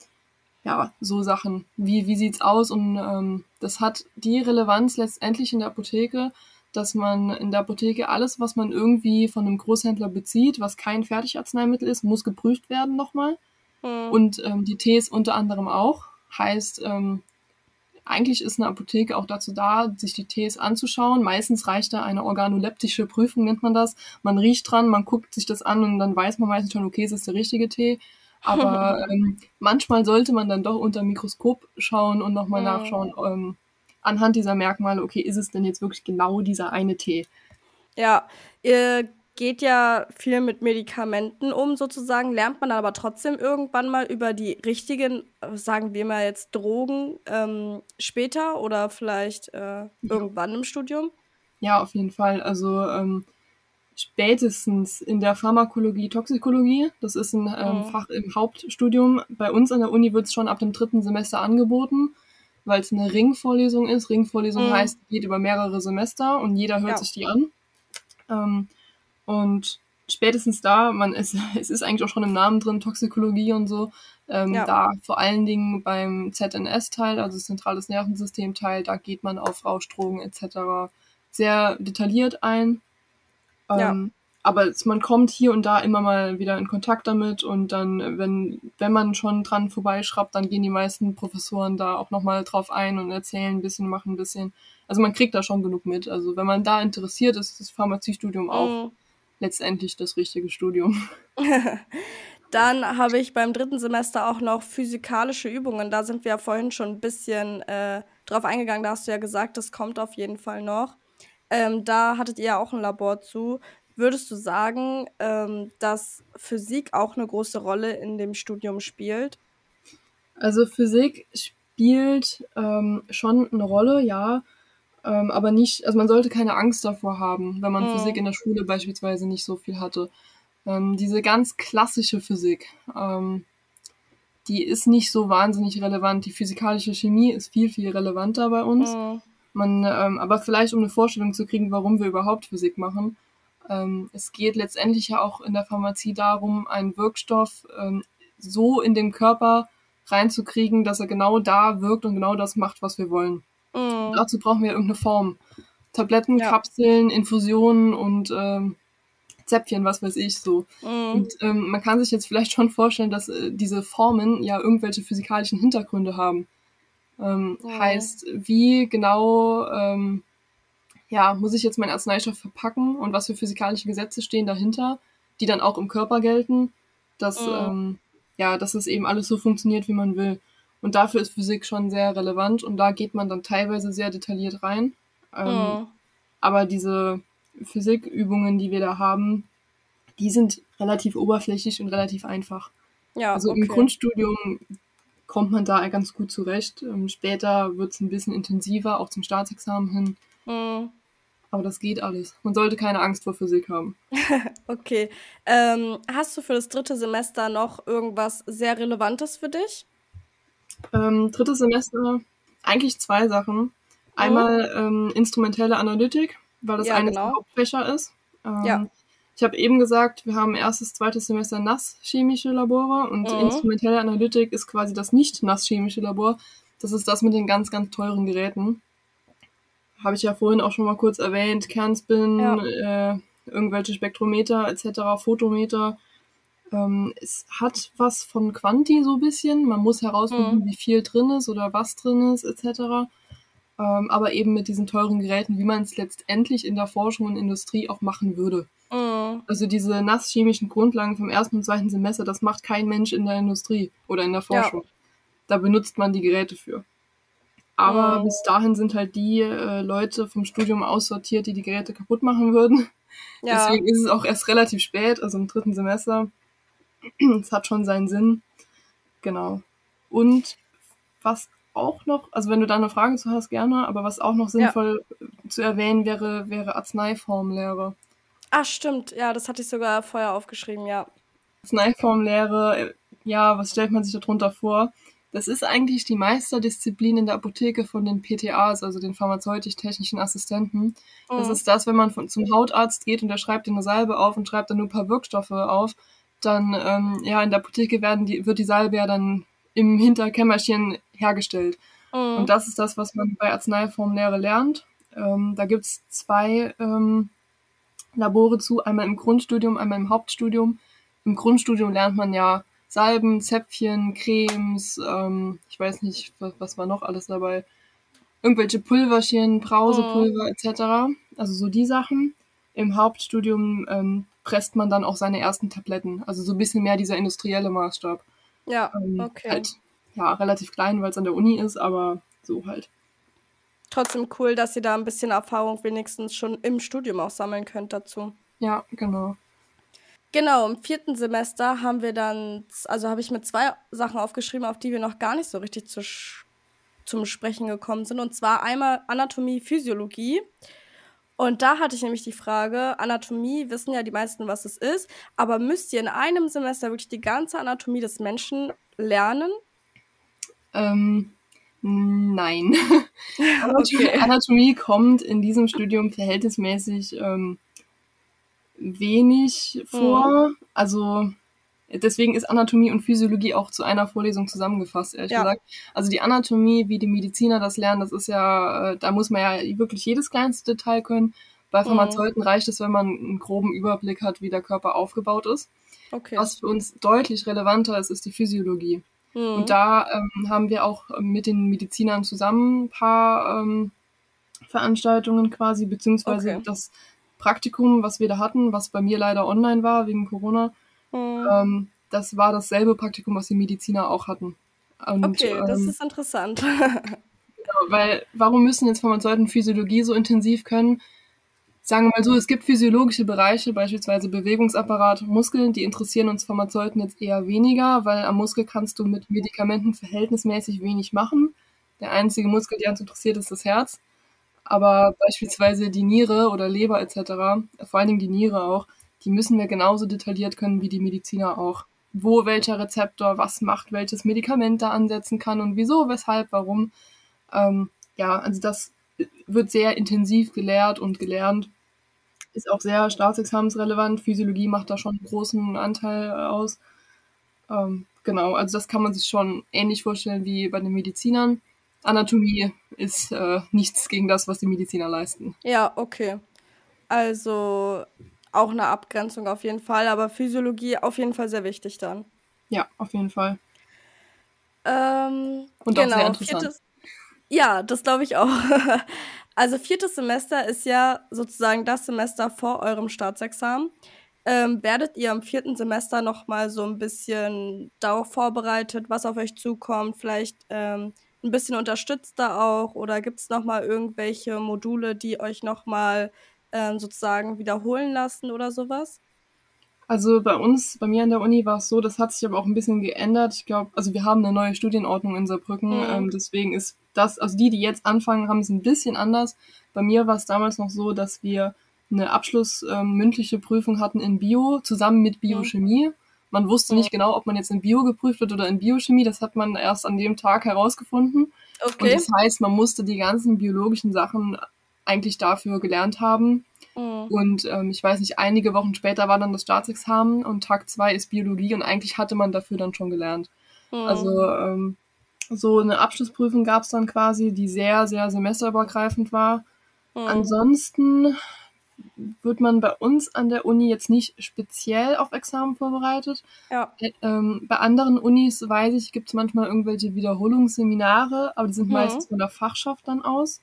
ja, so Sachen. Wie, wie sieht's aus? Und ähm, das hat die Relevanz letztendlich in der Apotheke, dass man in der Apotheke alles, was man irgendwie von einem Großhändler bezieht, was kein Fertigarzneimittel ist, muss geprüft werden nochmal. Mhm. Und ähm, die Tees unter anderem auch. Heißt, ähm, eigentlich ist eine Apotheke auch dazu da, sich die Tees anzuschauen. Meistens reicht da eine organoleptische Prüfung, nennt man das. Man riecht dran, man guckt sich das an und dann weiß man meistens schon, okay, es ist der richtige Tee. Aber ähm, manchmal sollte man dann doch unter Mikroskop schauen und nochmal mhm. nachschauen, ähm, anhand dieser Merkmale, okay, ist es denn jetzt wirklich genau dieser eine Tee?
Ja, ihr geht ja viel mit Medikamenten um, sozusagen, lernt man aber trotzdem irgendwann mal über die richtigen, sagen wir mal jetzt Drogen ähm, später oder vielleicht äh, irgendwann im Studium?
Ja, auf jeden Fall. Also ähm, spätestens in der Pharmakologie, Toxikologie, das ist ein ähm, mhm. Fach im Hauptstudium. Bei uns an der Uni wird es schon ab dem dritten Semester angeboten, weil es eine Ringvorlesung ist. Ringvorlesung mhm. heißt, geht über mehrere Semester und jeder hört ja. sich die an. Ähm, und spätestens da, man ist, es ist eigentlich auch schon im Namen drin, Toxikologie und so, ähm, ja. da vor allen Dingen beim ZNS-Teil, also zentrales Nervensystem-Teil, da geht man auf Rauschdrogen etc. sehr detailliert ein. Ähm, ja. Aber es, man kommt hier und da immer mal wieder in Kontakt damit und dann, wenn, wenn man schon dran vorbeischraubt, dann gehen die meisten Professoren da auch nochmal drauf ein und erzählen ein bisschen, machen ein bisschen. Also man kriegt da schon genug mit. Also wenn man da interessiert ist, ist das Pharmaziestudium auch. Mhm letztendlich das richtige Studium.
Dann habe ich beim dritten Semester auch noch physikalische Übungen. Da sind wir ja vorhin schon ein bisschen äh, drauf eingegangen. Da hast du ja gesagt, das kommt auf jeden Fall noch. Ähm, da hattet ihr ja auch ein Labor zu. Würdest du sagen, ähm, dass Physik auch eine große Rolle in dem Studium spielt?
Also Physik spielt ähm, schon eine Rolle, ja. Ähm, aber nicht, also man sollte keine Angst davor haben, wenn man mhm. Physik in der Schule beispielsweise nicht so viel hatte. Ähm, diese ganz klassische Physik, ähm, die ist nicht so wahnsinnig relevant. Die physikalische Chemie ist viel, viel relevanter bei uns. Mhm. Man, ähm, aber vielleicht um eine Vorstellung zu kriegen, warum wir überhaupt Physik machen. Ähm, es geht letztendlich ja auch in der Pharmazie darum, einen Wirkstoff ähm, so in den Körper reinzukriegen, dass er genau da wirkt und genau das macht, was wir wollen. Mhm. Dazu brauchen wir irgendeine Form. Tabletten, ja. Kapseln, Infusionen und ähm, Zäpfchen, was weiß ich so. Mhm. Und ähm, man kann sich jetzt vielleicht schon vorstellen, dass äh, diese Formen ja irgendwelche physikalischen Hintergründe haben. Ähm, mhm. Heißt, wie genau ähm, ja, muss ich jetzt meinen Arzneistoff verpacken und was für physikalische Gesetze stehen dahinter, die dann auch im Körper gelten, dass, mhm. ja, dass es eben alles so funktioniert, wie man will. Und dafür ist Physik schon sehr relevant und da geht man dann teilweise sehr detailliert rein. Ähm, oh. Aber diese Physikübungen, die wir da haben, die sind relativ oberflächlich und relativ einfach. Ja, also okay. im Grundstudium kommt man da ganz gut zurecht. Ähm, später wird es ein bisschen intensiver, auch zum Staatsexamen hin. Mhm. Aber das geht alles. Man sollte keine Angst vor Physik haben.
okay. Ähm, hast du für das dritte Semester noch irgendwas sehr Relevantes für dich?
Ähm, drittes Semester eigentlich zwei Sachen. Einmal oh. ähm, instrumentelle Analytik, weil das ja, eines genau. der Hauptfächer ist. Ähm, ja. Ich habe eben gesagt, wir haben erstes, zweites Semester nasschemische Labore und mhm. instrumentelle Analytik ist quasi das nicht nasschemische Labor. Das ist das mit den ganz, ganz teuren Geräten. Habe ich ja vorhin auch schon mal kurz erwähnt. Kernspin, ja. äh, irgendwelche Spektrometer etc., Photometer. Ähm, es hat was von Quanti so ein bisschen. Man muss herausfinden,
Mhm.
wie viel drin ist oder was drin ist, etc. Ähm, aber eben mit diesen teuren Geräten, wie man es letztendlich in der Forschung und Industrie auch machen würde.
Mhm.
Also diese nasschemischen Grundlagen vom ersten und zweiten Semester, das macht kein Mensch in der Industrie oder in der
Ja.
Forschung. Da benutzt man die Geräte für. Aber
Mhm.
bis dahin sind halt die äh, Leute vom Studium aussortiert, die die Geräte kaputt machen würden.
Ja.
Deswegen ist es auch erst relativ spät, also im dritten Semester. Es hat schon seinen Sinn. Genau. Und was auch noch, also wenn du da eine Frage zu hast, gerne, aber was auch noch sinnvoll äh, zu erwähnen wäre, wäre Arzneiformlehre.
Ah, stimmt. Ja, das hatte ich sogar vorher aufgeschrieben, ja.
Arzneiformlehre, äh, ja, was stellt man sich darunter vor? Das ist eigentlich die Meisterdisziplin in der Apotheke von den PTAs, also den pharmazeutisch-technischen Assistenten. Das
Mhm.
ist das, wenn man von, zum Hautarzt geht und der schreibt dir eine Salbe auf und schreibt dann nur ein paar Wirkstoffe auf, dann, ähm, ja, in der Apotheke werden die, wird die Salbe ja dann im Hinterkämmerchen hergestellt.
Mhm.
Und das ist das, was man bei Arzneiformlehre lernt. Ähm, da gibt's zwei ähm, Labore zu, einmal im Grundstudium, einmal im Hauptstudium. Im Grundstudium lernt man ja Salben, Zäpfchen, Cremes, ähm, ich weiß nicht, was, was war noch alles dabei. Irgendwelche Pulverchen, Brausepulver etc. Also so die Sachen. Im Hauptstudium ähm, presst man dann auch seine ersten Tabletten. Also so ein bisschen mehr dieser industrielle Maßstab.
ja,
Ähm,
okay.
Halt, ja, relativ klein, weil es an der Uni ist, aber so halt.
Trotzdem cool, dass ihr da ein bisschen Erfahrung wenigstens schon im Studium auch sammeln könnt dazu.
Ja, genau.
Genau, im vierten Semester haben wir dann, also habe ich mit zwei Sachen aufgeschrieben, auf die wir noch gar nicht so richtig zu, zum Sprechen gekommen sind. Und zwar einmal Anatomie, Physiologie. Und da hatte ich nämlich die Frage, Anatomie wissen ja die meisten, was es ist, aber müsst ihr in einem Semester wirklich die ganze Anatomie des Menschen lernen?
Ähm, nein. Anatomie. Anatomie kommt in diesem Studium verhältnismäßig ähm, wenig vor. Also deswegen ist Anatomie und Physiologie auch zu einer Vorlesung zusammengefasst, ehrlich
Ja.
gesagt. Also die Anatomie, wie die Mediziner das lernen, das ist ja, äh, da muss man ja wirklich jedes kleinste Detail können. Bei
Mhm.
Pharmazeuten reicht es, wenn man einen groben Überblick hat, wie der Körper aufgebaut ist.
Okay.
Was für uns deutlich relevanter ist, ist die Physiologie.
Hm.
Und da ähm, haben wir auch ähm, mit den Medizinern zusammen ein paar ähm, Veranstaltungen quasi, beziehungsweise
Okay.
das Praktikum, was wir da hatten, was bei mir leider online war wegen Corona,
Hm.
ähm, das war dasselbe Praktikum, was die Mediziner auch hatten. Und,
Okay, das
ähm,
ist interessant.
weil warum müssen jetzt Pharmazeuten Physiologie so intensiv können? Sagen wir mal so, es gibt physiologische Bereiche, beispielsweise Bewegungsapparat, Muskeln, die interessieren uns Pharmazeuten jetzt eher weniger, weil am Muskel kannst du mit Medikamenten verhältnismäßig wenig machen. Der einzige Muskel, der uns interessiert, ist das Herz. Aber beispielsweise die Niere oder Leber etc., vor allen Dingen die Niere auch, die müssen wir genauso detailliert können wie die Mediziner auch. Wo welcher Rezeptor was macht, welches Medikament da ansetzen kann und wieso, weshalb, warum. Ähm, ja, also das wird sehr intensiv gelehrt und gelernt. Ist auch sehr staatsexamensrelevant. Physiologie macht da schon einen großen Anteil aus. Ähm, genau, also das kann man sich schon ähnlich vorstellen wie bei den Medizinern. Anatomie ist äh, nichts gegen das, was die Mediziner leisten.
Ja, okay. Also auch eine Abgrenzung auf jeden Fall, aber Physiologie auf jeden Fall sehr wichtig dann.
Ja, auf jeden Fall.
Ähm,
Und auch
genau,
sehr interessant.
viertes, ja, das glaube ich auch. Also viertes Semester ist ja sozusagen das Semester vor eurem Staatsexamen. Ähm, werdet ihr im vierten Semester noch mal so ein bisschen darauf vorbereitet, was auf euch zukommt? Vielleicht ähm, ein bisschen unterstützter auch? Oder gibt es noch mal irgendwelche Module, die euch noch mal ähm, sozusagen wiederholen lassen oder sowas?
Also bei uns, bei mir an der Uni war es so, das hat sich aber auch ein bisschen geändert. Ich glaube, also wir haben eine neue Studienordnung in Saarbrücken,
Mhm.
ähm, deswegen ist das, also die, die jetzt anfangen, haben es ein bisschen anders. Bei mir war es damals noch so, dass wir eine Abschluss ähm, mündliche Prüfung hatten in Bio zusammen mit Biochemie. Man wusste
Mhm.
nicht genau, ob man jetzt in Bio geprüft wird oder in Biochemie. Das hat man erst an dem Tag herausgefunden. Und
Okay.
das heißt, man musste die ganzen biologischen Sachen eigentlich dafür gelernt haben.
Mhm.
Und ähm, ich weiß nicht, einige Wochen später war dann das Staatsexamen und Tag zwei ist Biologie und eigentlich hatte man dafür dann schon gelernt.
Mhm.
Also ähm, so eine Abschlussprüfung gab es dann quasi, die sehr, sehr semesterübergreifend war.
Mhm.
Ansonsten wird man bei uns an der Uni jetzt nicht speziell auf Examen vorbereitet.
Ja.
Ähm, bei anderen Unis, weiß ich, gibt es manchmal irgendwelche Wiederholungsseminare, aber die sind
Mhm.
meistens von der Fachschaft dann aus.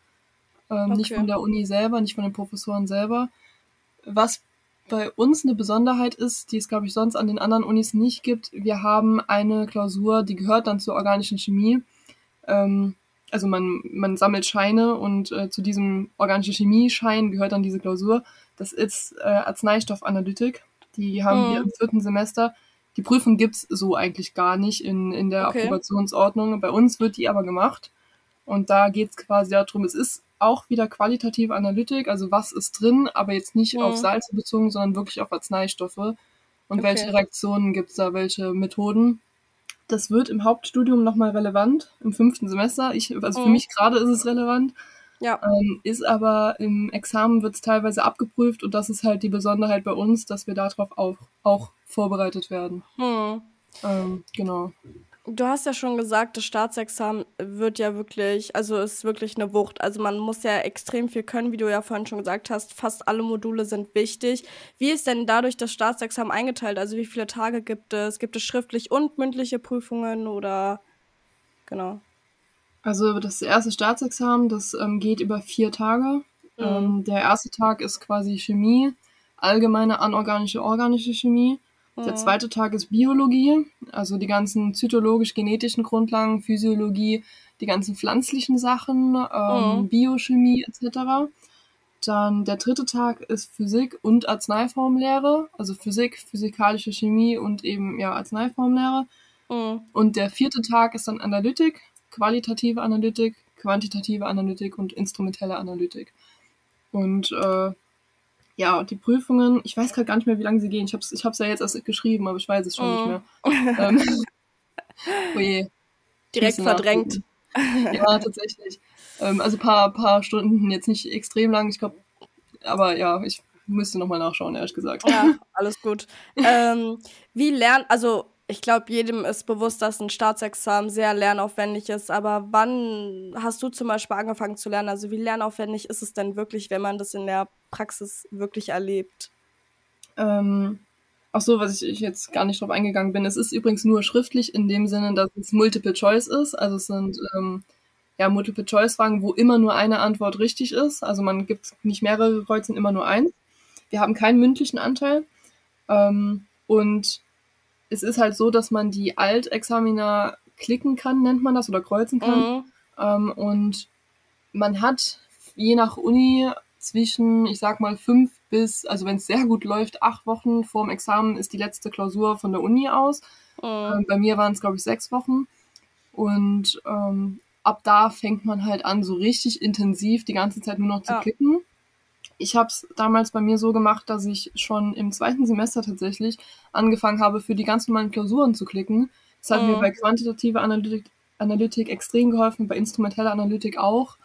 Ähm, Nicht
Okay.
von der Uni selber, nicht von den Professoren selber. Was bei uns eine Besonderheit ist, die es, glaube ich, sonst an den anderen Unis nicht gibt, wir haben eine Klausur, die gehört dann zur organischen Chemie. Ähm, also man, man sammelt Scheine und äh, zu diesem organische Chemie-Schein gehört dann diese Klausur. Das ist äh, Arzneistoffanalytik. Die haben
Mhm.
wir im vierten Semester. Die Prüfung gibt's so eigentlich gar nicht in, in der
Okay.
Approbationsordnung. Bei uns wird die aber gemacht. Und da geht's quasi darum, es ist auch wieder qualitative Analytik, also was ist drin, aber jetzt nicht
Mhm.
auf Salze bezogen, sondern wirklich auf Arzneistoffe. Und
Okay.
welche Reaktionen gibt's da, welche Methoden. Das wird im Hauptstudium nochmal relevant, im fünften Semester. Ich, also für
Mhm.
mich gerade ist es relevant,
Ja.
ähm, ist aber im Examen wird es teilweise abgeprüft und das ist halt die Besonderheit bei uns, dass wir darauf auch, auch vorbereitet werden.
Hm.
Ähm, genau.
Du hast ja schon gesagt, das Staatsexamen wird ja wirklich, also ist wirklich eine Wucht. Also man muss ja extrem viel können, wie du ja vorhin schon gesagt hast. Fast alle Module sind wichtig. Wie ist denn dadurch das Staatsexamen eingeteilt? Also wie viele Tage gibt es? Gibt es schriftlich und mündliche Prüfungen oder genau?
Also das erste Staatsexamen, das ähm, geht über vier Tage.
Mhm.
Ähm, der erste Tag ist quasi Chemie, allgemeine anorganische, organische Chemie. Der zweite Tag ist Biologie, also die ganzen zytologisch-genetischen Grundlagen, Physiologie, die ganzen pflanzlichen Sachen, ähm,
Mhm.
Biochemie etc. Dann der dritte Tag ist Physik und Arzneiformlehre, also Physik, physikalische Chemie und eben ja Arzneiformlehre.
Mhm.
Und der vierte Tag ist dann Analytik, qualitative Analytik, quantitative Analytik und instrumentelle Analytik. Und äh, ja, die Prüfungen, ich weiß gerade gar nicht mehr, wie lange sie gehen. Ich habe es ich hab's ja jetzt erst geschrieben, aber ich weiß es schon
Mhm.
nicht mehr. Ähm, oh je.
Direkt verdrängt.
Ja, tatsächlich. Ähm, also paar, paar Stunden, jetzt nicht extrem lang, ich glaube, aber ja, ich müsste nochmal nachschauen, ehrlich gesagt.
Ja, alles gut. ähm, wie lernt, also ich glaube, jedem ist bewusst, dass ein Staatsexamen sehr lernaufwendig ist, aber wann hast du zum Beispiel angefangen zu lernen? Also wie lernaufwendig ist es denn wirklich, wenn man das in der Praxis wirklich erlebt?
Ähm, ach so, was ich, ich jetzt gar nicht drauf eingegangen bin. Es ist übrigens nur schriftlich in dem Sinne, dass es Multiple Choice ist. Also es sind ähm, ja Multiple Choice Fragen, wo immer nur eine Antwort richtig ist. Also man gibt nicht mehrere Kreuzen, immer nur eins. Wir haben keinen mündlichen Anteil. Ähm, und es ist halt so, dass man die Altexamina klicken kann, nennt man das, oder kreuzen kann.
Mhm.
Ähm, und man hat je nach Uni zwischen, ich sag mal, fünf bis, also wenn es sehr gut läuft, acht Wochen vorm Examen ist die letzte Klausur von der Uni aus.
Mhm.
Ähm, bei mir waren es, glaube ich, sechs Wochen. Und ähm, ab da fängt man halt an, so richtig intensiv die ganze Zeit nur noch zu
Ja.
klicken. Ich habe es damals bei mir so gemacht, dass ich schon im zweiten Semester tatsächlich angefangen habe, für die ganz normalen Klausuren zu klicken. Das hat mir
Mhm.
bei quantitative Analytik, Analytik extrem geholfen, bei instrumenteller Analytik auch,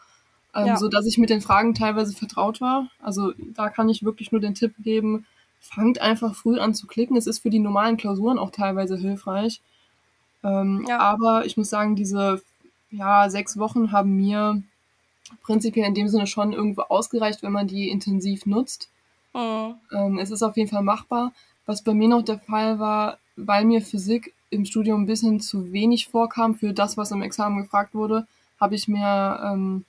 ähm,
Ja.
so dass ich mit den Fragen teilweise vertraut war. Also da kann ich wirklich nur den Tipp geben, fangt einfach früh an zu klicken. Es ist für die normalen Klausuren auch teilweise hilfreich. Ähm,
Ja.
Aber ich muss sagen, diese ja, sechs Wochen haben mir prinzipiell in dem Sinne schon irgendwo ausgereicht, wenn man die intensiv nutzt.
Mhm.
Ähm, es ist auf jeden Fall machbar. Was bei mir noch der Fall war, weil mir Physik im Studium ein bisschen zu wenig vorkam für das, was im Examen gefragt wurde, habe ich mir ähm,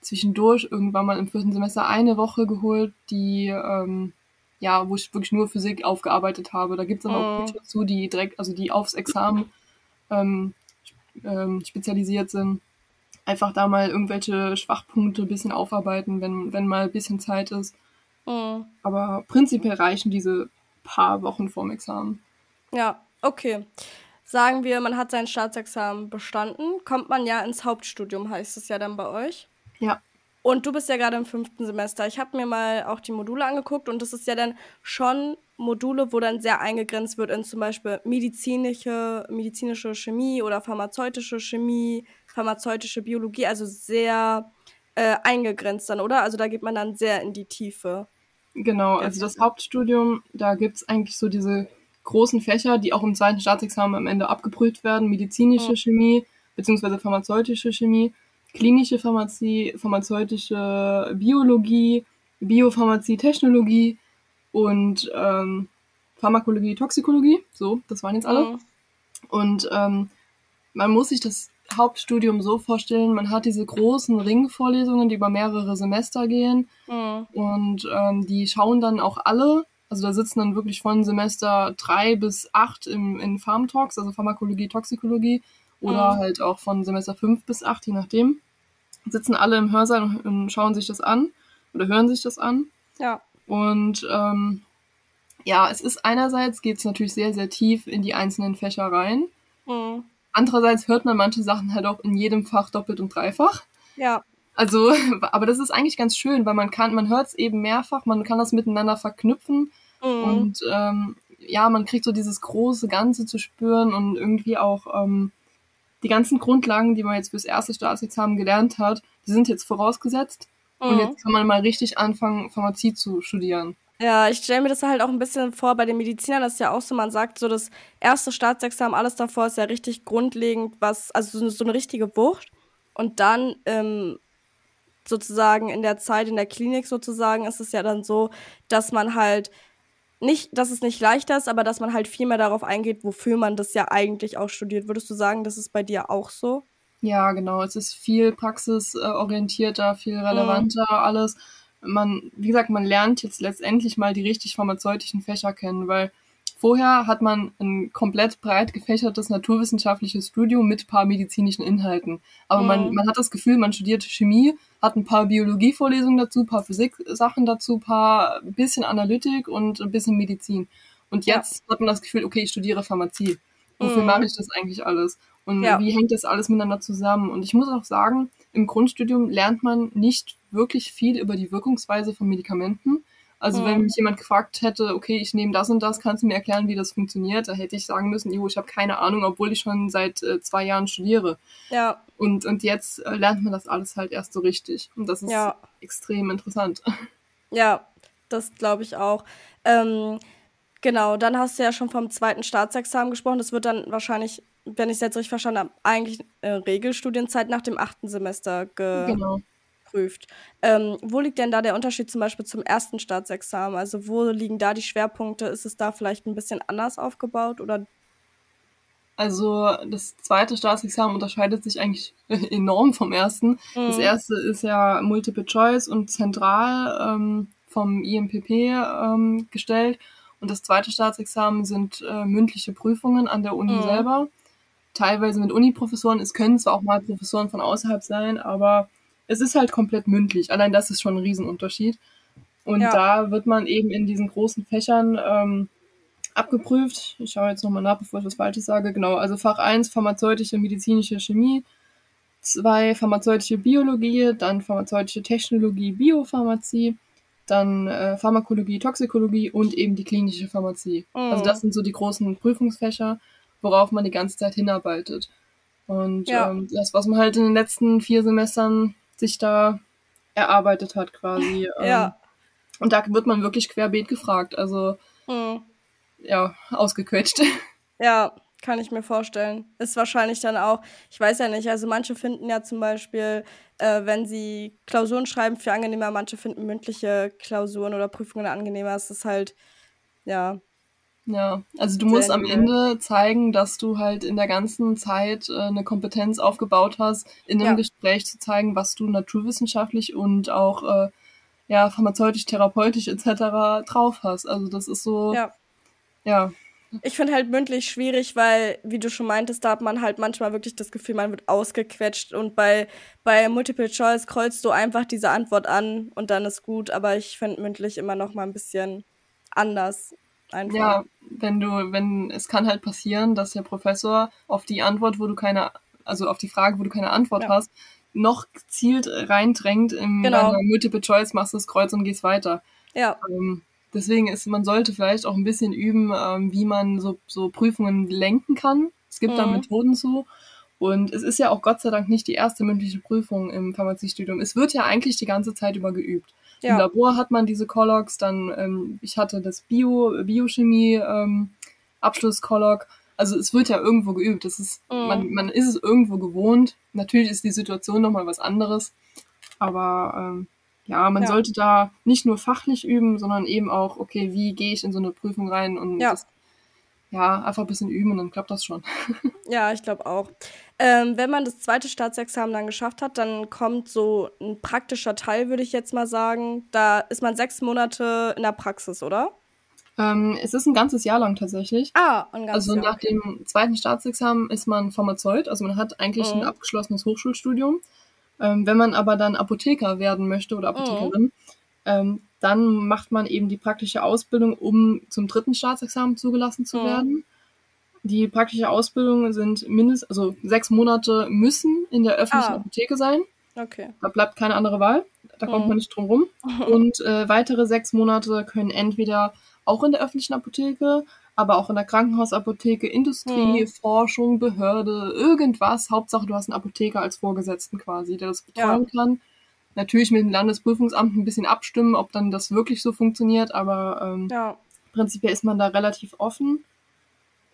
zwischendurch irgendwann mal im vierten Semester eine Woche geholt, die ähm, ja, wo ich wirklich nur Physik aufgearbeitet habe. Da gibt es aber auch
Mhm.
Bücher zu, die direkt, also die aufs Examen ähm, ähm, spezialisiert sind. Einfach da mal irgendwelche Schwachpunkte ein bisschen aufarbeiten, wenn, wenn mal ein bisschen Zeit ist.
Mhm.
Aber prinzipiell reichen diese paar Wochen vorm Examen.
Ja, okay. Sagen wir, man hat sein Staatsexamen bestanden, kommt man ja ins Hauptstudium, heißt es ja dann bei euch.
Ja.
Und du bist ja gerade im fünften Semester. Ich habe mir mal auch die Module angeguckt und das ist ja dann schon Module, wo dann sehr eingegrenzt wird in zum Beispiel medizinische, medizinische Chemie oder pharmazeutische Chemie, pharmazeutische Biologie, also sehr äh, eingegrenzt dann, oder? Also da geht man dann sehr in die Tiefe.
Genau, also das Hauptstudium, da gibt's eigentlich so diese großen Fächer, die auch im zweiten Staatsexamen am Ende abgeprüft werden. Medizinische
Mhm.
Chemie, beziehungsweise pharmazeutische Chemie, klinische Pharmazie, pharmazeutische Biologie, Biopharmazie, Technologie und ähm, Pharmakologie, Toxikologie. So, das waren jetzt alle. Mhm. Und ähm, man muss sich das Hauptstudium so vorstellen, man hat diese großen Ringvorlesungen, die über mehrere Semester gehen. Mhm. Und ähm, die schauen dann auch alle. Also da sitzen dann wirklich von Semester drei bis acht im, in Farm Talks, also Pharmakologie, Toxikologie, oder mhm. halt auch von Semester fünf bis acht, je nachdem. Sitzen alle im Hörsaal und, und schauen sich das an oder hören sich das an.
Ja.
Und ähm, ja, es ist einerseits geht es natürlich sehr, sehr tief in die einzelnen Fächer rein. Mhm. Andererseits hört man manche Sachen halt auch in jedem Fach doppelt und dreifach.
Ja.
Also, aber das ist eigentlich ganz schön, weil man kann, man hört es eben mehrfach, man kann das miteinander verknüpfen mhm. und ähm, ja, man kriegt so dieses große Ganze zu spüren und irgendwie auch ähm, die ganzen Grundlagen, die man jetzt fürs erste Staatsexamen gelernt hat, die sind jetzt vorausgesetzt mhm. und jetzt kann man mal richtig anfangen, Pharmazie zu studieren.
Ja, ich stelle mir das halt auch ein bisschen vor, bei den Medizinern das ist ja auch so, man sagt so, das erste Staatsexamen, alles davor ist ja richtig grundlegend, was, also so, so eine richtige Wucht. Und dann ähm, sozusagen in der Zeit in der Klinik sozusagen ist es ja dann so, dass man halt nicht, dass es nicht leichter ist, aber dass man halt viel mehr darauf eingeht, wofür man das ja eigentlich auch studiert. Würdest du sagen, das ist bei dir auch so?
Ja, genau. Es ist viel praxisorientierter, viel relevanter mhm. alles man, wie gesagt, man lernt jetzt letztendlich mal die richtig pharmazeutischen Fächer kennen, weil vorher hat man ein komplett breit gefächertes naturwissenschaftliches Studium mit paar medizinischen Inhalten. Aber mhm. man, man hat das Gefühl, man studiert Chemie, hat ein paar Biologievorlesungen dazu, paar Physik-Sachen dazu, paar bisschen Analytik und ein bisschen Medizin. Und jetzt ja. hat man das Gefühl, okay, ich studiere Pharmazie. Wofür mhm. mache ich das eigentlich alles? Und ja. wie hängt das alles miteinander zusammen? Und ich muss auch sagen, im Grundstudium lernt man nicht wirklich viel über die Wirkungsweise von Medikamenten. Also mhm. wenn mich jemand gefragt hätte, okay, ich nehme das und das, kannst du mir erklären, wie das funktioniert, da hätte ich sagen müssen, jo, ich habe keine Ahnung, obwohl ich schon seit äh, zwei Jahren studiere.
Ja.
Und, und jetzt äh, lernt man das alles halt erst so richtig. Und das ist ja. extrem interessant.
Ja, das glaube ich auch. Ähm, genau, dann hast du ja schon vom zweiten Staatsexamen gesprochen. Das wird dann wahrscheinlich wenn ich es jetzt richtig verstanden habe, eigentlich äh, Regelstudienzeit nach dem achten Semester genau. geprüft. Ähm, wo liegt denn da der Unterschied zum Beispiel zum ersten Staatsexamen? Also wo liegen da die Schwerpunkte? Ist es da vielleicht ein bisschen anders aufgebaut oder?
Also das zweite Staatsexamen unterscheidet sich eigentlich enorm vom ersten. Mhm. Das erste ist ja Multiple Choice und zentral ähm, vom IMPP ähm, gestellt. Und das zweite Staatsexamen sind äh, mündliche Prüfungen an der Uni mhm. selber teilweise mit Uni-Professoren. Es können zwar auch mal Professoren von außerhalb sein, aber es ist halt komplett mündlich. Allein das ist schon ein Riesenunterschied. Und ja. da wird man eben in diesen großen Fächern ähm, abgeprüft. Ich schaue jetzt nochmal nach, bevor ich was Falsches sage. Genau, also Fach 1 pharmazeutische medizinische Chemie, 2 pharmazeutische Biologie, dann pharmazeutische Technologie, Biopharmazie, dann äh, Pharmakologie, Toxikologie und eben die klinische Pharmazie. Mhm. Also das sind so die großen Prüfungsfächer worauf man die ganze Zeit hinarbeitet. Und ja. ähm, das, was man halt in den letzten vier Semestern sich da erarbeitet hat, quasi. Ähm, ja. Und da wird man wirklich querbeet gefragt. Also, mhm. ja, ausgequetscht.
Ja, kann ich mir vorstellen. Ist wahrscheinlich dann auch, ich weiß ja nicht, also manche finden ja zum Beispiel, äh, wenn sie Klausuren schreiben, für angenehmer, manche finden mündliche Klausuren oder Prüfungen angenehmer. Es ist halt, ja,
ja, also du musst am Ende zeigen, dass du halt in der ganzen Zeit äh, eine Kompetenz aufgebaut hast, in einem ja. Gespräch zu zeigen, was du naturwissenschaftlich und auch äh, ja pharmazeutisch, therapeutisch etc. drauf hast. Also das ist so, ja. ja.
Ich finde halt mündlich schwierig, weil, wie du schon meintest, da hat man halt manchmal wirklich das Gefühl, man wird ausgequetscht und bei, bei Multiple Choice kreuzt du einfach diese Antwort an und dann ist gut, aber ich finde mündlich immer noch mal ein bisschen anders.
Einfach. Ja, wenn du, wenn, es kann halt passieren, dass der Professor auf die Antwort, wo du keine, also auf die Frage, wo du keine Antwort ja. hast, noch gezielt reindrängt in genau. Multiple Choice, machst du das Kreuz und gehst weiter.
Ja.
Ähm, deswegen ist, man sollte vielleicht auch ein bisschen üben, ähm, wie man so, so Prüfungen lenken kann. Es gibt mhm. da Methoden zu. Und es ist ja auch Gott sei Dank nicht die erste mündliche Prüfung im Pharmaziestudium. Es wird ja eigentlich die ganze Zeit über geübt. Ja. Im Labor hat man diese Collocs, dann ähm, ich hatte das Bio, Biochemie ähm, Abschlusskolloq. Also es wird ja irgendwo geübt. Das ist, mhm. man, man ist es irgendwo gewohnt. Natürlich ist die Situation nochmal was anderes. Aber ähm, ja, man
Ja.
sollte da nicht nur fachlich üben, sondern eben auch, okay, wie gehe ich in so eine Prüfung rein und
Ja.
das, ja, einfach ein bisschen üben und dann klappt das schon.
Ja, ich glaube auch. Ähm, wenn man das zweite Staatsexamen dann geschafft hat, dann kommt so ein praktischer Teil, würde ich jetzt mal sagen. Da ist man sechs Monate in der Praxis, oder?
Ähm, es ist ein ganzes Jahr lang tatsächlich.
Ah, ein ganzes
Also
Jahr.
nach dem zweiten Staatsexamen ist man Pharmazeut, also man hat eigentlich
Mhm.
ein abgeschlossenes Hochschulstudium. Ähm, wenn man aber dann Apotheker werden möchte oder Apothekerin, ähm, dann macht man eben die praktische Ausbildung, um zum dritten Staatsexamen zugelassen zu
Mhm.
werden. Die praktische Ausbildung sind mindestens, also sechs Monate müssen in der öffentlichen
Ah.
Apotheke sein.
Okay.
Da bleibt keine andere Wahl. Da kommt
Mhm.
man nicht drum rum. Und äh, weitere sechs Monate können entweder auch in der öffentlichen Apotheke, aber auch in der Krankenhausapotheke, Industrie,
Mhm.
Forschung, Behörde, irgendwas. Hauptsache, du hast einen Apotheker als Vorgesetzten quasi, der das betreuen kann. Natürlich mit dem Landesprüfungsamt ein bisschen abstimmen, ob dann das wirklich so funktioniert, aber ähm,
Ja.
prinzipiell ist man da relativ offen.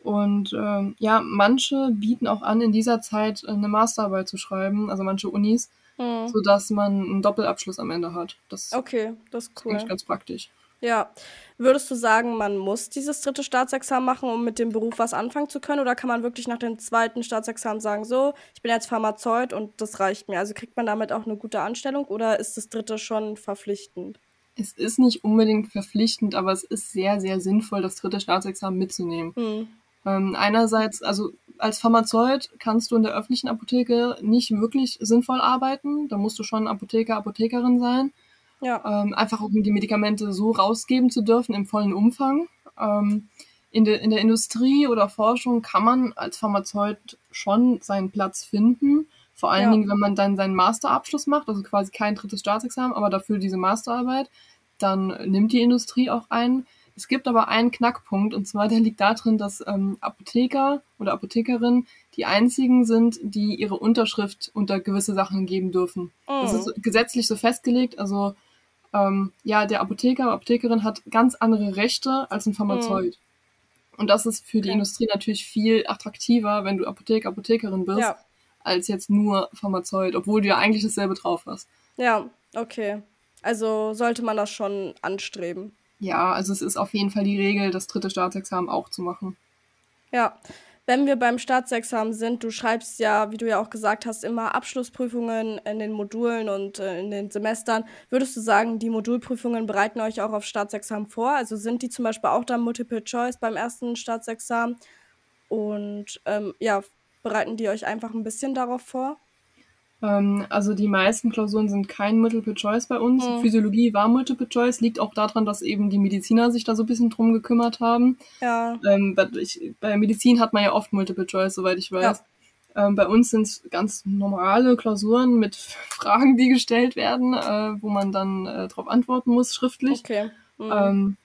Und ähm, ja, manche bieten auch an, in dieser Zeit eine Masterarbeit zu schreiben, also manche Unis,
Mhm.
sodass man einen Doppelabschluss am Ende hat. Das ist
Okay, das ist cool.
eigentlich ganz praktisch.
Ja. Würdest du sagen, man muss dieses dritte Staatsexamen machen, um mit dem Beruf was anfangen zu können? Oder kann man wirklich nach dem zweiten Staatsexamen sagen, so, ich bin jetzt Pharmazeut und das reicht mir? Also kriegt man damit auch eine gute Anstellung oder ist das dritte schon verpflichtend?
Es ist nicht unbedingt verpflichtend, aber es ist sehr, sehr sinnvoll, das dritte Staatsexamen mitzunehmen.
Hm.
Ähm, einerseits, also als Pharmazeut kannst du in der öffentlichen Apotheke nicht wirklich sinnvoll arbeiten. Da musst du schon Apotheker, Apothekerin sein.
Ja.
ähm, einfach um die Medikamente so rausgeben zu dürfen im vollen Umfang. Ähm, in, de, in der Industrie oder Forschung kann man als Pharmazeut schon seinen Platz finden. Vor allen
Ja.
Dingen, wenn man dann seinen Masterabschluss macht, also quasi kein drittes Staatsexamen, aber dafür diese Masterarbeit, dann nimmt die Industrie auch ein. Es gibt aber einen Knackpunkt, und zwar der liegt darin, dass ähm, Apotheker oder Apothekerinnen die einzigen sind, die ihre Unterschrift unter gewisse Sachen geben dürfen. Das
Mhm.
ist gesetzlich so festgelegt. Also ähm, ja, der Apotheker, Apothekerin hat ganz andere Rechte als ein Pharmazeut. Und das ist für die
Okay.
Industrie natürlich viel attraktiver, wenn du Apotheker, Apothekerin bist,
Ja.
als jetzt nur Pharmazeut, obwohl du ja eigentlich dasselbe drauf hast.
Ja, okay. Also sollte man das schon anstreben.
Ja, also es ist auf jeden Fall die Regel, das dritte Staatsexamen auch zu machen.
Ja. Wenn wir beim Staatsexamen sind, du schreibst ja, wie du ja auch gesagt hast, immer Abschlussprüfungen in den Modulen und äh, in den Semestern. Würdest du sagen, die Modulprüfungen bereiten euch auch auf Staatsexamen vor? Also sind die zum Beispiel auch dann Multiple Choice beim ersten Staatsexamen? Und ähm, ja, bereiten die euch einfach ein bisschen darauf vor?
Ähm, also die meisten Klausuren sind kein Multiple Choice bei uns.
Mhm.
Physiologie war Multiple Choice, liegt auch daran, dass eben die Mediziner sich da so ein bisschen drum gekümmert haben.
Ja.
Ähm, bei, ich, bei Medizin hat man ja oft Multiple Choice, soweit ich weiß. Ähm, bei uns sind es ganz normale Klausuren mit Fragen, die gestellt werden, äh, wo man dann äh, darauf antworten muss, schriftlich.
Okay. Mhm.
Ähm,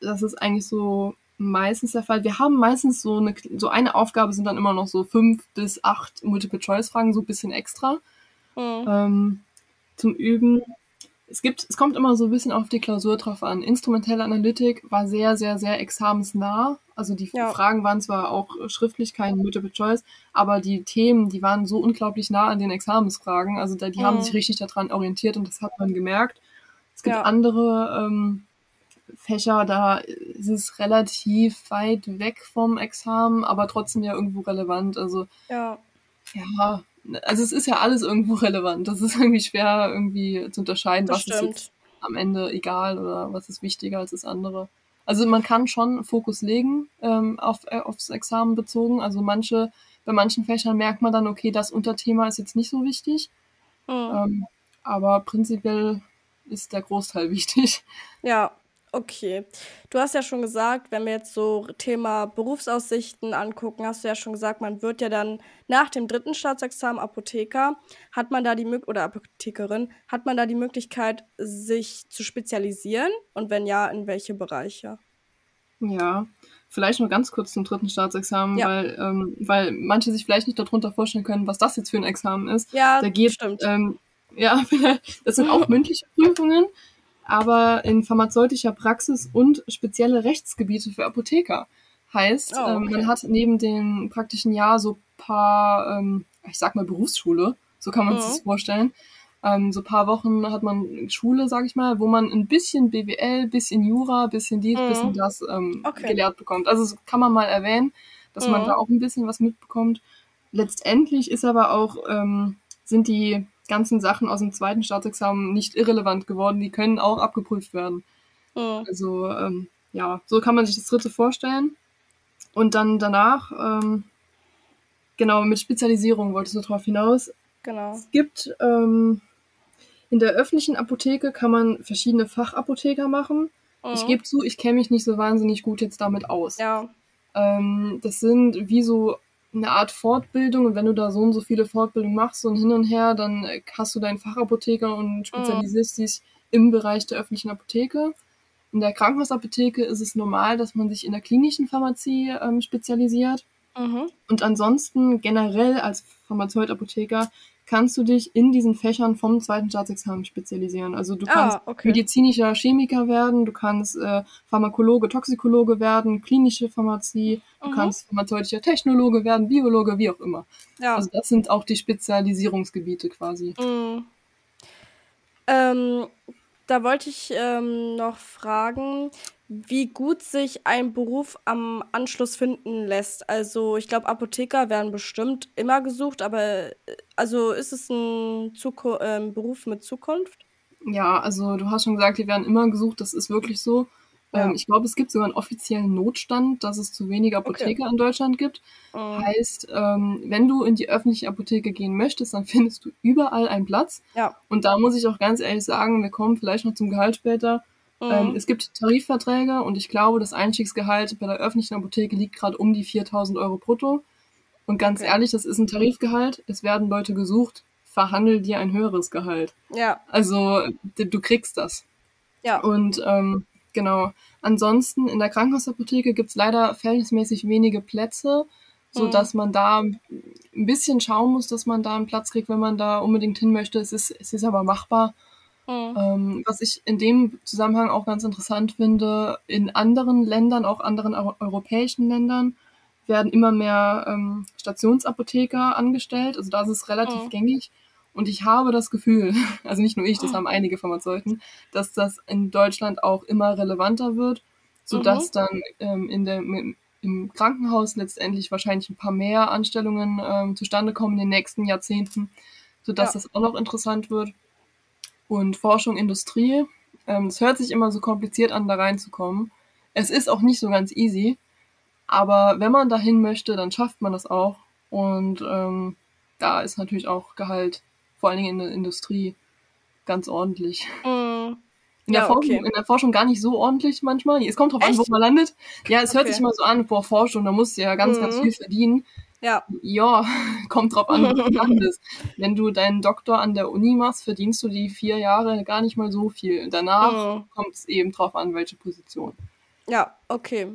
das ist eigentlich so meistens der Fall. Wir haben meistens so eine, so eine Aufgabe sind dann immer noch so fünf bis acht Multiple-Choice-Fragen, so ein bisschen extra
Mhm.
ähm, zum Üben. Es gibt, es kommt immer so ein bisschen auf die Klausur drauf an. Instrumentelle Analytik war sehr, sehr, sehr examensnah. Also die
Ja.
Fragen waren zwar auch schriftlich kein Multiple Choice, aber die Themen, die waren so unglaublich nah an den Examensfragen. Also da, die haben
Mhm.
sich richtig daran orientiert und das hat man gemerkt. Es gibt
Ja.
andere ähm, Fächer, da ist es relativ weit weg vom Examen, aber trotzdem ja irgendwo relevant. Also
Ja.
ja, also es ist ja alles irgendwo relevant. Das ist irgendwie schwer irgendwie zu unterscheiden,
Das
was ist
stimmt.
jetzt am Ende egal oder was ist wichtiger als das andere. Also man kann schon Fokus legen ähm, auf, äh, aufs Examen bezogen. Also manche, bei manchen Fächern merkt man dann, okay, das Unterthema ist jetzt nicht so wichtig.
Mhm.
Ähm, aber prinzipiell ist der Großteil wichtig.
Ja, okay. Du hast ja schon gesagt, wenn wir jetzt so Thema Berufsaussichten angucken, hast du ja schon gesagt, man wird ja dann nach dem dritten Staatsexamen Apotheker, hat man da die Möglichkeit, oder Apothekerin, hat man da die Möglichkeit, sich zu spezialisieren? Und wenn ja, in welche Bereiche?
Ja, vielleicht nur ganz kurz zum dritten Staatsexamen,
Ja.
weil, ähm, weil manche sich vielleicht nicht darunter vorstellen können, was das jetzt für ein Examen ist.
Ja,
Da geht,
stimmt.
ähm, ja, das sind auch mündliche Prüfungen, aber in pharmazeutischer Praxis und spezielle Rechtsgebiete für Apotheker. Heißt,
Oh,
ähm,
okay.
man hat neben dem praktischen Jahr so paar, ähm, ich sag mal Berufsschule, so kann man sich
Mhm.
das vorstellen. ähm, so paar Wochen hat man Schule, sag ich mal, wo man ein bisschen BWL, bisschen Jura, bisschen dies,
Mhm.
bisschen das
Okay.
gelehrt bekommt. Also das kann man mal erwähnen, dass man
Mhm.
da auch ein bisschen was mitbekommt. Letztendlich ist aber auch, sind die ganzen Sachen aus dem zweiten Staatsexamen nicht irrelevant geworden. Die können auch abgeprüft werden.
Mhm.
Also ähm, ja, so kann man sich das dritte vorstellen. Und dann danach, ähm, genau, mit Spezialisierung wolltest du darauf hinaus.
Genau.
Es gibt ähm, in der öffentlichen Apotheke kann man verschiedene Fachapotheker machen. Ich
Mhm.
gebe zu, ich kenne mich nicht so wahnsinnig gut jetzt damit aus.
Ja.
Ähm, das sind wie so eine Art Fortbildung und wenn du da so und so viele Fortbildungen machst und hin und her, dann äh, hast du deinen Fachapotheker und spezialisierst dich im Bereich der öffentlichen Apotheke. In der Krankenhausapotheke ist es normal, dass man sich in der klinischen Pharmazie ähm, spezialisiert.
Mhm.
Und ansonsten generell als Pharmazeut-Apotheker kannst du dich in diesen Fächern vom zweiten Staatsexamen spezialisieren. Also du kannst
Ah, okay.
medizinischer Chemiker werden, du kannst äh, Pharmakologe, Toxikologe werden, klinische Pharmazie, du
Mhm.
kannst pharmazeutischer Technologe werden, Biologe, wie auch immer.
Ja.
Also das sind auch die Spezialisierungsgebiete quasi.
Mm. Ähm, da wollte ich ähm, noch fragen, wie gut sich ein Beruf am Anschluss finden lässt. Also ich glaube, Apotheker werden bestimmt immer gesucht, aber äh, also ist es ein Zuku ähm, Beruf mit Zukunft?
Ja, also du hast schon gesagt, die werden immer gesucht, das ist wirklich so.
Ja.
Ähm, ich glaube, es gibt sogar einen offiziellen Notstand, dass es zu wenige Apotheker in Deutschland gibt.
Mm.
Heißt, ähm, wenn du in die öffentliche Apotheke gehen möchtest, dann findest du überall einen Platz.
Ja.
Und da muss ich auch ganz ehrlich sagen, wir kommen vielleicht noch zum Gehalt später.
Mm.
Ähm, es gibt Tarifverträge und ich glaube, das Einstiegsgehalt bei der öffentlichen Apotheke liegt gerade um die 4000 Euro brutto. Und ganz
Okay.
ehrlich, das ist ein Tarifgehalt. Es werden Leute gesucht. Verhandel dir ein höheres Gehalt.
ja,
Also du kriegst das.
ja.
Und ähm, genau. Ansonsten in der Krankenhausapotheke gibt's leider verhältnismäßig wenige Plätze, so
Mhm.
dass man da ein bisschen schauen muss, dass man da einen Platz kriegt, wenn man da unbedingt hin möchte. Es ist, es ist aber machbar.
Mm.
Ähm, was ich in dem Zusammenhang auch ganz interessant finde, in anderen Ländern, auch anderen eu europäischen Ländern, werden immer mehr ähm, Stationsapotheker angestellt. Also da ist es relativ
Mhm.
gängig. Und ich habe das Gefühl, also nicht nur ich, das haben einige Pharmazeuten, dass das in Deutschland auch immer relevanter wird, sodass dann ähm, in der, im- im Krankenhaus letztendlich wahrscheinlich ein paar mehr Anstellungen ähm, zustande kommen in den nächsten Jahrzehnten, sodass
Ja.
das auch noch interessant wird. Und Forschung, Industrie, ähm, es hört sich immer so kompliziert an, da reinzukommen. Es ist auch nicht so ganz easy, aber wenn man dahin möchte, dann schafft man das auch. Und ähm, da ist natürlich auch Gehalt, vor allen Dingen in der Industrie, ganz ordentlich.
Mm.
In der,
Ja,
Forschung,
okay.
in der Forschung gar nicht so ordentlich manchmal. Es kommt drauf an, wo
Echt?
man landet. Ja, es hört
Okay.
sich immer so an, boah, Forschung, da musst du ja ganz, ganz
Mhm.
viel verdienen.
Ja,
Ja, kommt drauf an, wo du landest. Wenn du deinen Doktor an der Uni machst, verdienst du die vier Jahre gar nicht mal so viel. Danach
Mm.
kommt es eben drauf an, welche Position.
ja, okay.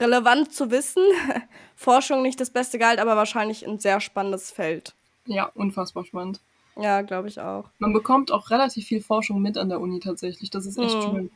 Relevant zu wissen. Forschung nicht das beste Gehalt, aber wahrscheinlich ein sehr spannendes Feld.
Ja, unfassbar spannend.
Ja, glaube ich auch.
Man bekommt auch relativ viel Forschung mit an der Uni tatsächlich. Das ist echt
Mhm.
schön.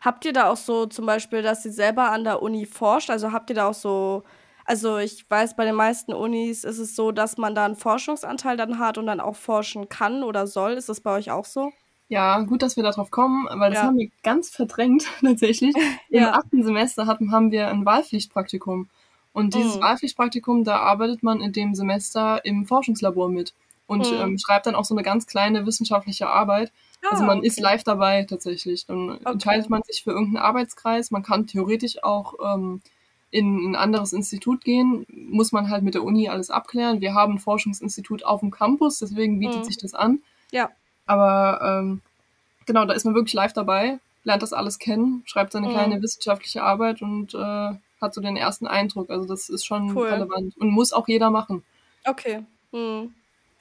Habt ihr da auch so zum Beispiel, dass ihr selber an der Uni forscht? Also habt ihr da auch so, also ich weiß, bei den meisten Unis ist es so, dass man da einen Forschungsanteil dann hat und dann auch forschen kann oder soll. Ist das bei euch auch so?
Ja, gut, dass wir darauf kommen, weil das
Ja.
haben wir ganz verdrängt tatsächlich. Im
Ja.
achten Semester hatten, haben wir ein Wahlpflichtpraktikum. Und dieses
Mhm.
Wahlpflichtpraktikum, da arbeitet man in dem Semester im Forschungslabor mit und
Mhm.
ähm, schreibt dann auch so eine ganz kleine wissenschaftliche Arbeit. also
Ah,
man
okay.
ist live dabei tatsächlich. Dann entscheidet man sich für irgendeinen Arbeitskreis. Man kann theoretisch auch ähm, in ein anderes Institut gehen. Muss man halt mit der Uni alles abklären. Wir haben ein Forschungsinstitut auf dem Campus, deswegen bietet
Mhm.
sich das an.
Ja.
Aber ähm, genau, da ist man wirklich live dabei, lernt das alles kennen, schreibt seine
Mhm.
kleine wissenschaftliche Arbeit und äh, hat so den ersten Eindruck. Also das ist schon
Cool.
relevant und muss auch jeder machen.
Okay. Hm.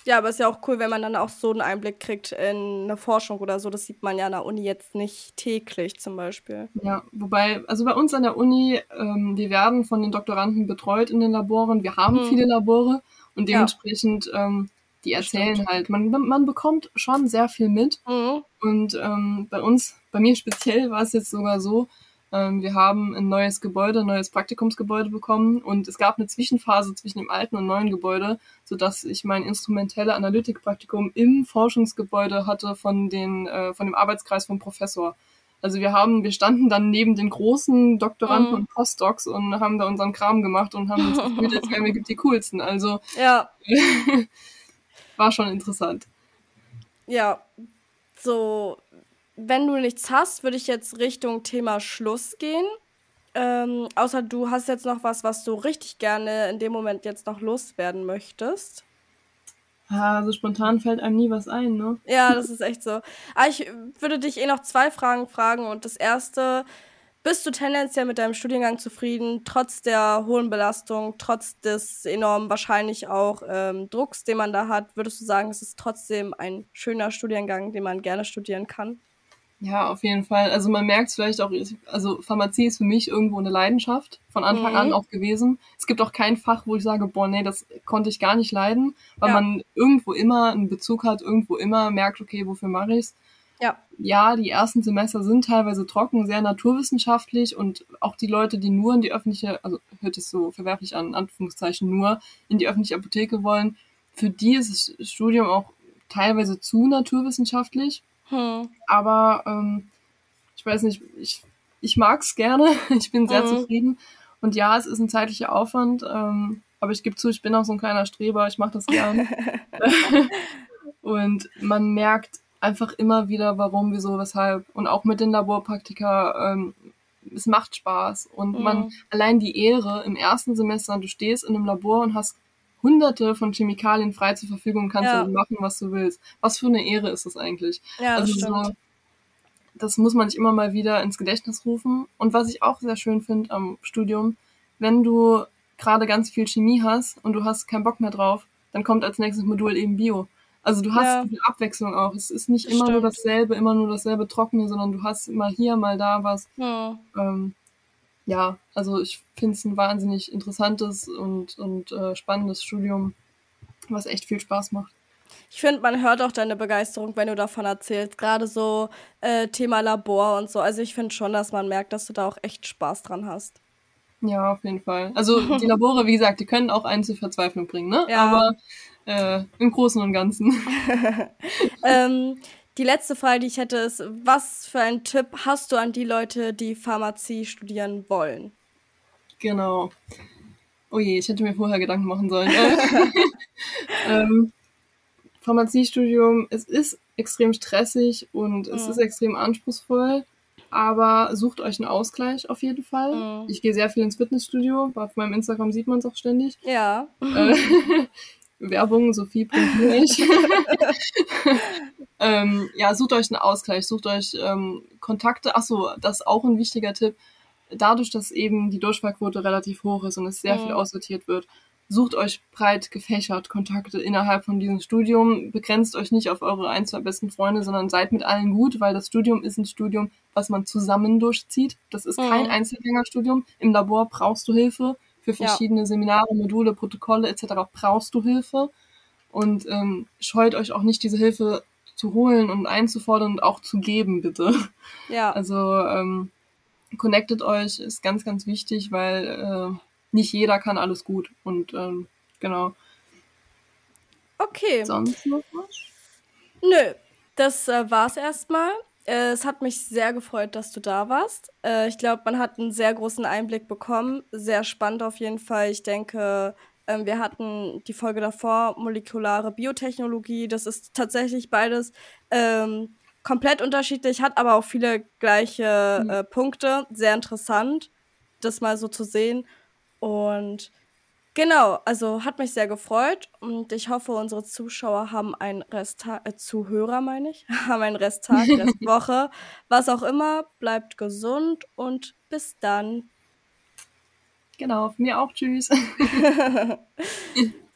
Ja, aber ist ja auch cool, wenn man dann auch so einen Einblick kriegt in eine Forschung oder so. Das sieht man ja an der Uni jetzt nicht täglich zum Beispiel.
Ja, wobei, also bei uns an der Uni, ähm, wir werden von den Doktoranden betreut in den Laboren. Wir haben
Mhm.
viele Labore und
Ja.
dementsprechend, ähm, die erzählen halt. Man, man bekommt schon sehr viel mit.
Mhm.
Und ähm, bei uns, bei mir speziell war es jetzt sogar so, wir haben ein neues Gebäude, ein neues Praktikumsgebäude bekommen und es gab eine Zwischenphase zwischen dem alten und neuen Gebäude, sodass ich mein instrumentelle Analytikpraktikum im Forschungsgebäude hatte von, den, äh, von dem Arbeitskreis vom Professor. Also wir haben, wir standen dann neben den großen Doktoranden mhm. und Postdocs und haben da unseren Kram gemacht und haben uns gefühlt, als wären wir die coolsten. Also
ja.
war schon interessant.
Ja, so wenn du nichts hast, würde ich jetzt Richtung Thema Schluss gehen. Ähm, außer du hast jetzt noch was, was du richtig gerne in dem Moment jetzt noch loswerden möchtest.
Ja, so spontan fällt einem nie was ein, ne?
Ja, das ist echt so. Aber ah, ich würde dich eh noch zwei Fragen fragen. Und das erste, bist du tendenziell mit deinem Studiengang zufrieden, trotz der hohen Belastung, trotz des enormen wahrscheinlich auch ähm, Drucks, den man da hat? Würdest du sagen, es ist trotzdem ein schöner Studiengang, den man gerne studieren kann?
Ja, auf jeden Fall. Also man merkt es vielleicht auch, also Pharmazie ist für mich irgendwo eine Leidenschaft, von Anfang mhm. an auch gewesen. Es gibt auch kein Fach, wo ich sage, boah, nee, das konnte ich gar nicht leiden, weil ja. man irgendwo immer einen Bezug hat, irgendwo immer merkt, okay, wofür mache ich's?
Ja.
Ja, die ersten Semester sind teilweise trocken, sehr naturwissenschaftlich und auch die Leute, die nur in die öffentliche, also hört es so verwerflich an, Anführungszeichen nur in die öffentliche Apotheke wollen, für die ist das Studium auch teilweise zu naturwissenschaftlich. Hm. Aber ähm, ich weiß nicht, ich, ich mag es gerne. Ich bin sehr mhm. zufrieden. Und ja, es ist ein zeitlicher Aufwand. Ähm, aber ich gebe zu, ich bin auch so ein kleiner Streber. Ich mache das gerne. und man merkt einfach immer wieder, warum, wieso, weshalb. Und auch mit den Laborpraktika, ähm, es macht Spaß. Und mhm. man, allein die Ehre im ersten Semester, du stehst in einem Labor und hast hunderte von Chemikalien frei zur Verfügung kannst ja. machen, was du willst. Was für eine Ehre ist das eigentlich?
Ja, das also so,
das muss man sich immer mal wieder ins Gedächtnis rufen. Und was ich auch sehr schön finde am Studium, wenn du gerade ganz viel Chemie hast und du hast keinen Bock mehr drauf, dann kommt als nächstes Modul eben Bio. Also du hast ja. eine Abwechslung auch. Es ist nicht immer Stimmt. nur dasselbe, immer nur dasselbe Trockene, sondern du hast mal hier, mal da was. Ja. Ähm, ja, also ich finde es ein wahnsinnig interessantes und, und äh, spannendes Studium, was echt viel Spaß macht.
Ich finde, man hört auch deine Begeisterung, wenn du davon erzählst. Gerade so äh, Thema Labor und so. Also ich finde schon, dass man merkt, dass du da auch echt Spaß dran hast.
Ja, auf jeden Fall. Also die Labore, wie gesagt, die können auch einen zur Verzweiflung bringen, ne?
Ja.
Aber äh, im Großen und Ganzen.
ähm, die letzte Frage, die ich hätte, ist, was für einen Tipp hast du an die Leute, die Pharmazie studieren wollen?
Genau. Oh je, ich hätte mir vorher Gedanken machen sollen. ähm, Pharmaziestudium, es ist extrem stressig und es mhm. ist extrem anspruchsvoll, aber sucht euch einen Ausgleich auf jeden Fall. Mhm. Ich gehe sehr viel ins Fitnessstudio, auf meinem Instagram sieht man es auch ständig.
Ja.
Äh, Werbung, Sophie.milch. ähm, ja, sucht euch einen Ausgleich, sucht euch ähm, Kontakte. Achso, das ist auch ein wichtiger Tipp. Dadurch, dass eben die Durchfallquote relativ hoch ist und es sehr mhm. viel aussortiert wird, sucht euch breit gefächert Kontakte innerhalb von diesem Studium. Begrenzt euch nicht auf eure ein, zwei besten Freunde, sondern seid mit allen gut, weil das Studium ist ein Studium, was man zusammen durchzieht. Das ist mhm. kein Einzelgängerstudium. Im Labor brauchst du Hilfe für verschiedene ja. Seminare, Module, Protokolle etc. brauchst du Hilfe und ähm, scheut euch auch nicht, diese Hilfe zu holen und einzufordern und auch zu geben, bitte.
Ja.
Also ähm, connectet euch ist ganz, ganz wichtig, weil äh, nicht jeder kann alles gut und ähm, genau.
Okay.
Sonst noch was?
Nö, das äh, war's erstmal. Äh, es hat mich sehr gefreut, dass du da warst. Äh, ich glaube, man hat einen sehr großen Einblick bekommen. Sehr spannend auf jeden Fall. Ich denke, ähm, wir hatten die Folge davor, molekulare Biotechnologie. Das ist tatsächlich beides ähm, komplett unterschiedlich, hat aber auch viele gleiche mhm. äh, Punkte. Sehr interessant, das mal so zu sehen. Und Genau, also hat mich sehr gefreut und ich hoffe, unsere Zuschauer haben einen Resttag, äh, Zuhörer meine ich, haben einen Resttag, Restwoche, was auch immer. Bleibt gesund und bis dann.
Genau, mir auch. Tschüss.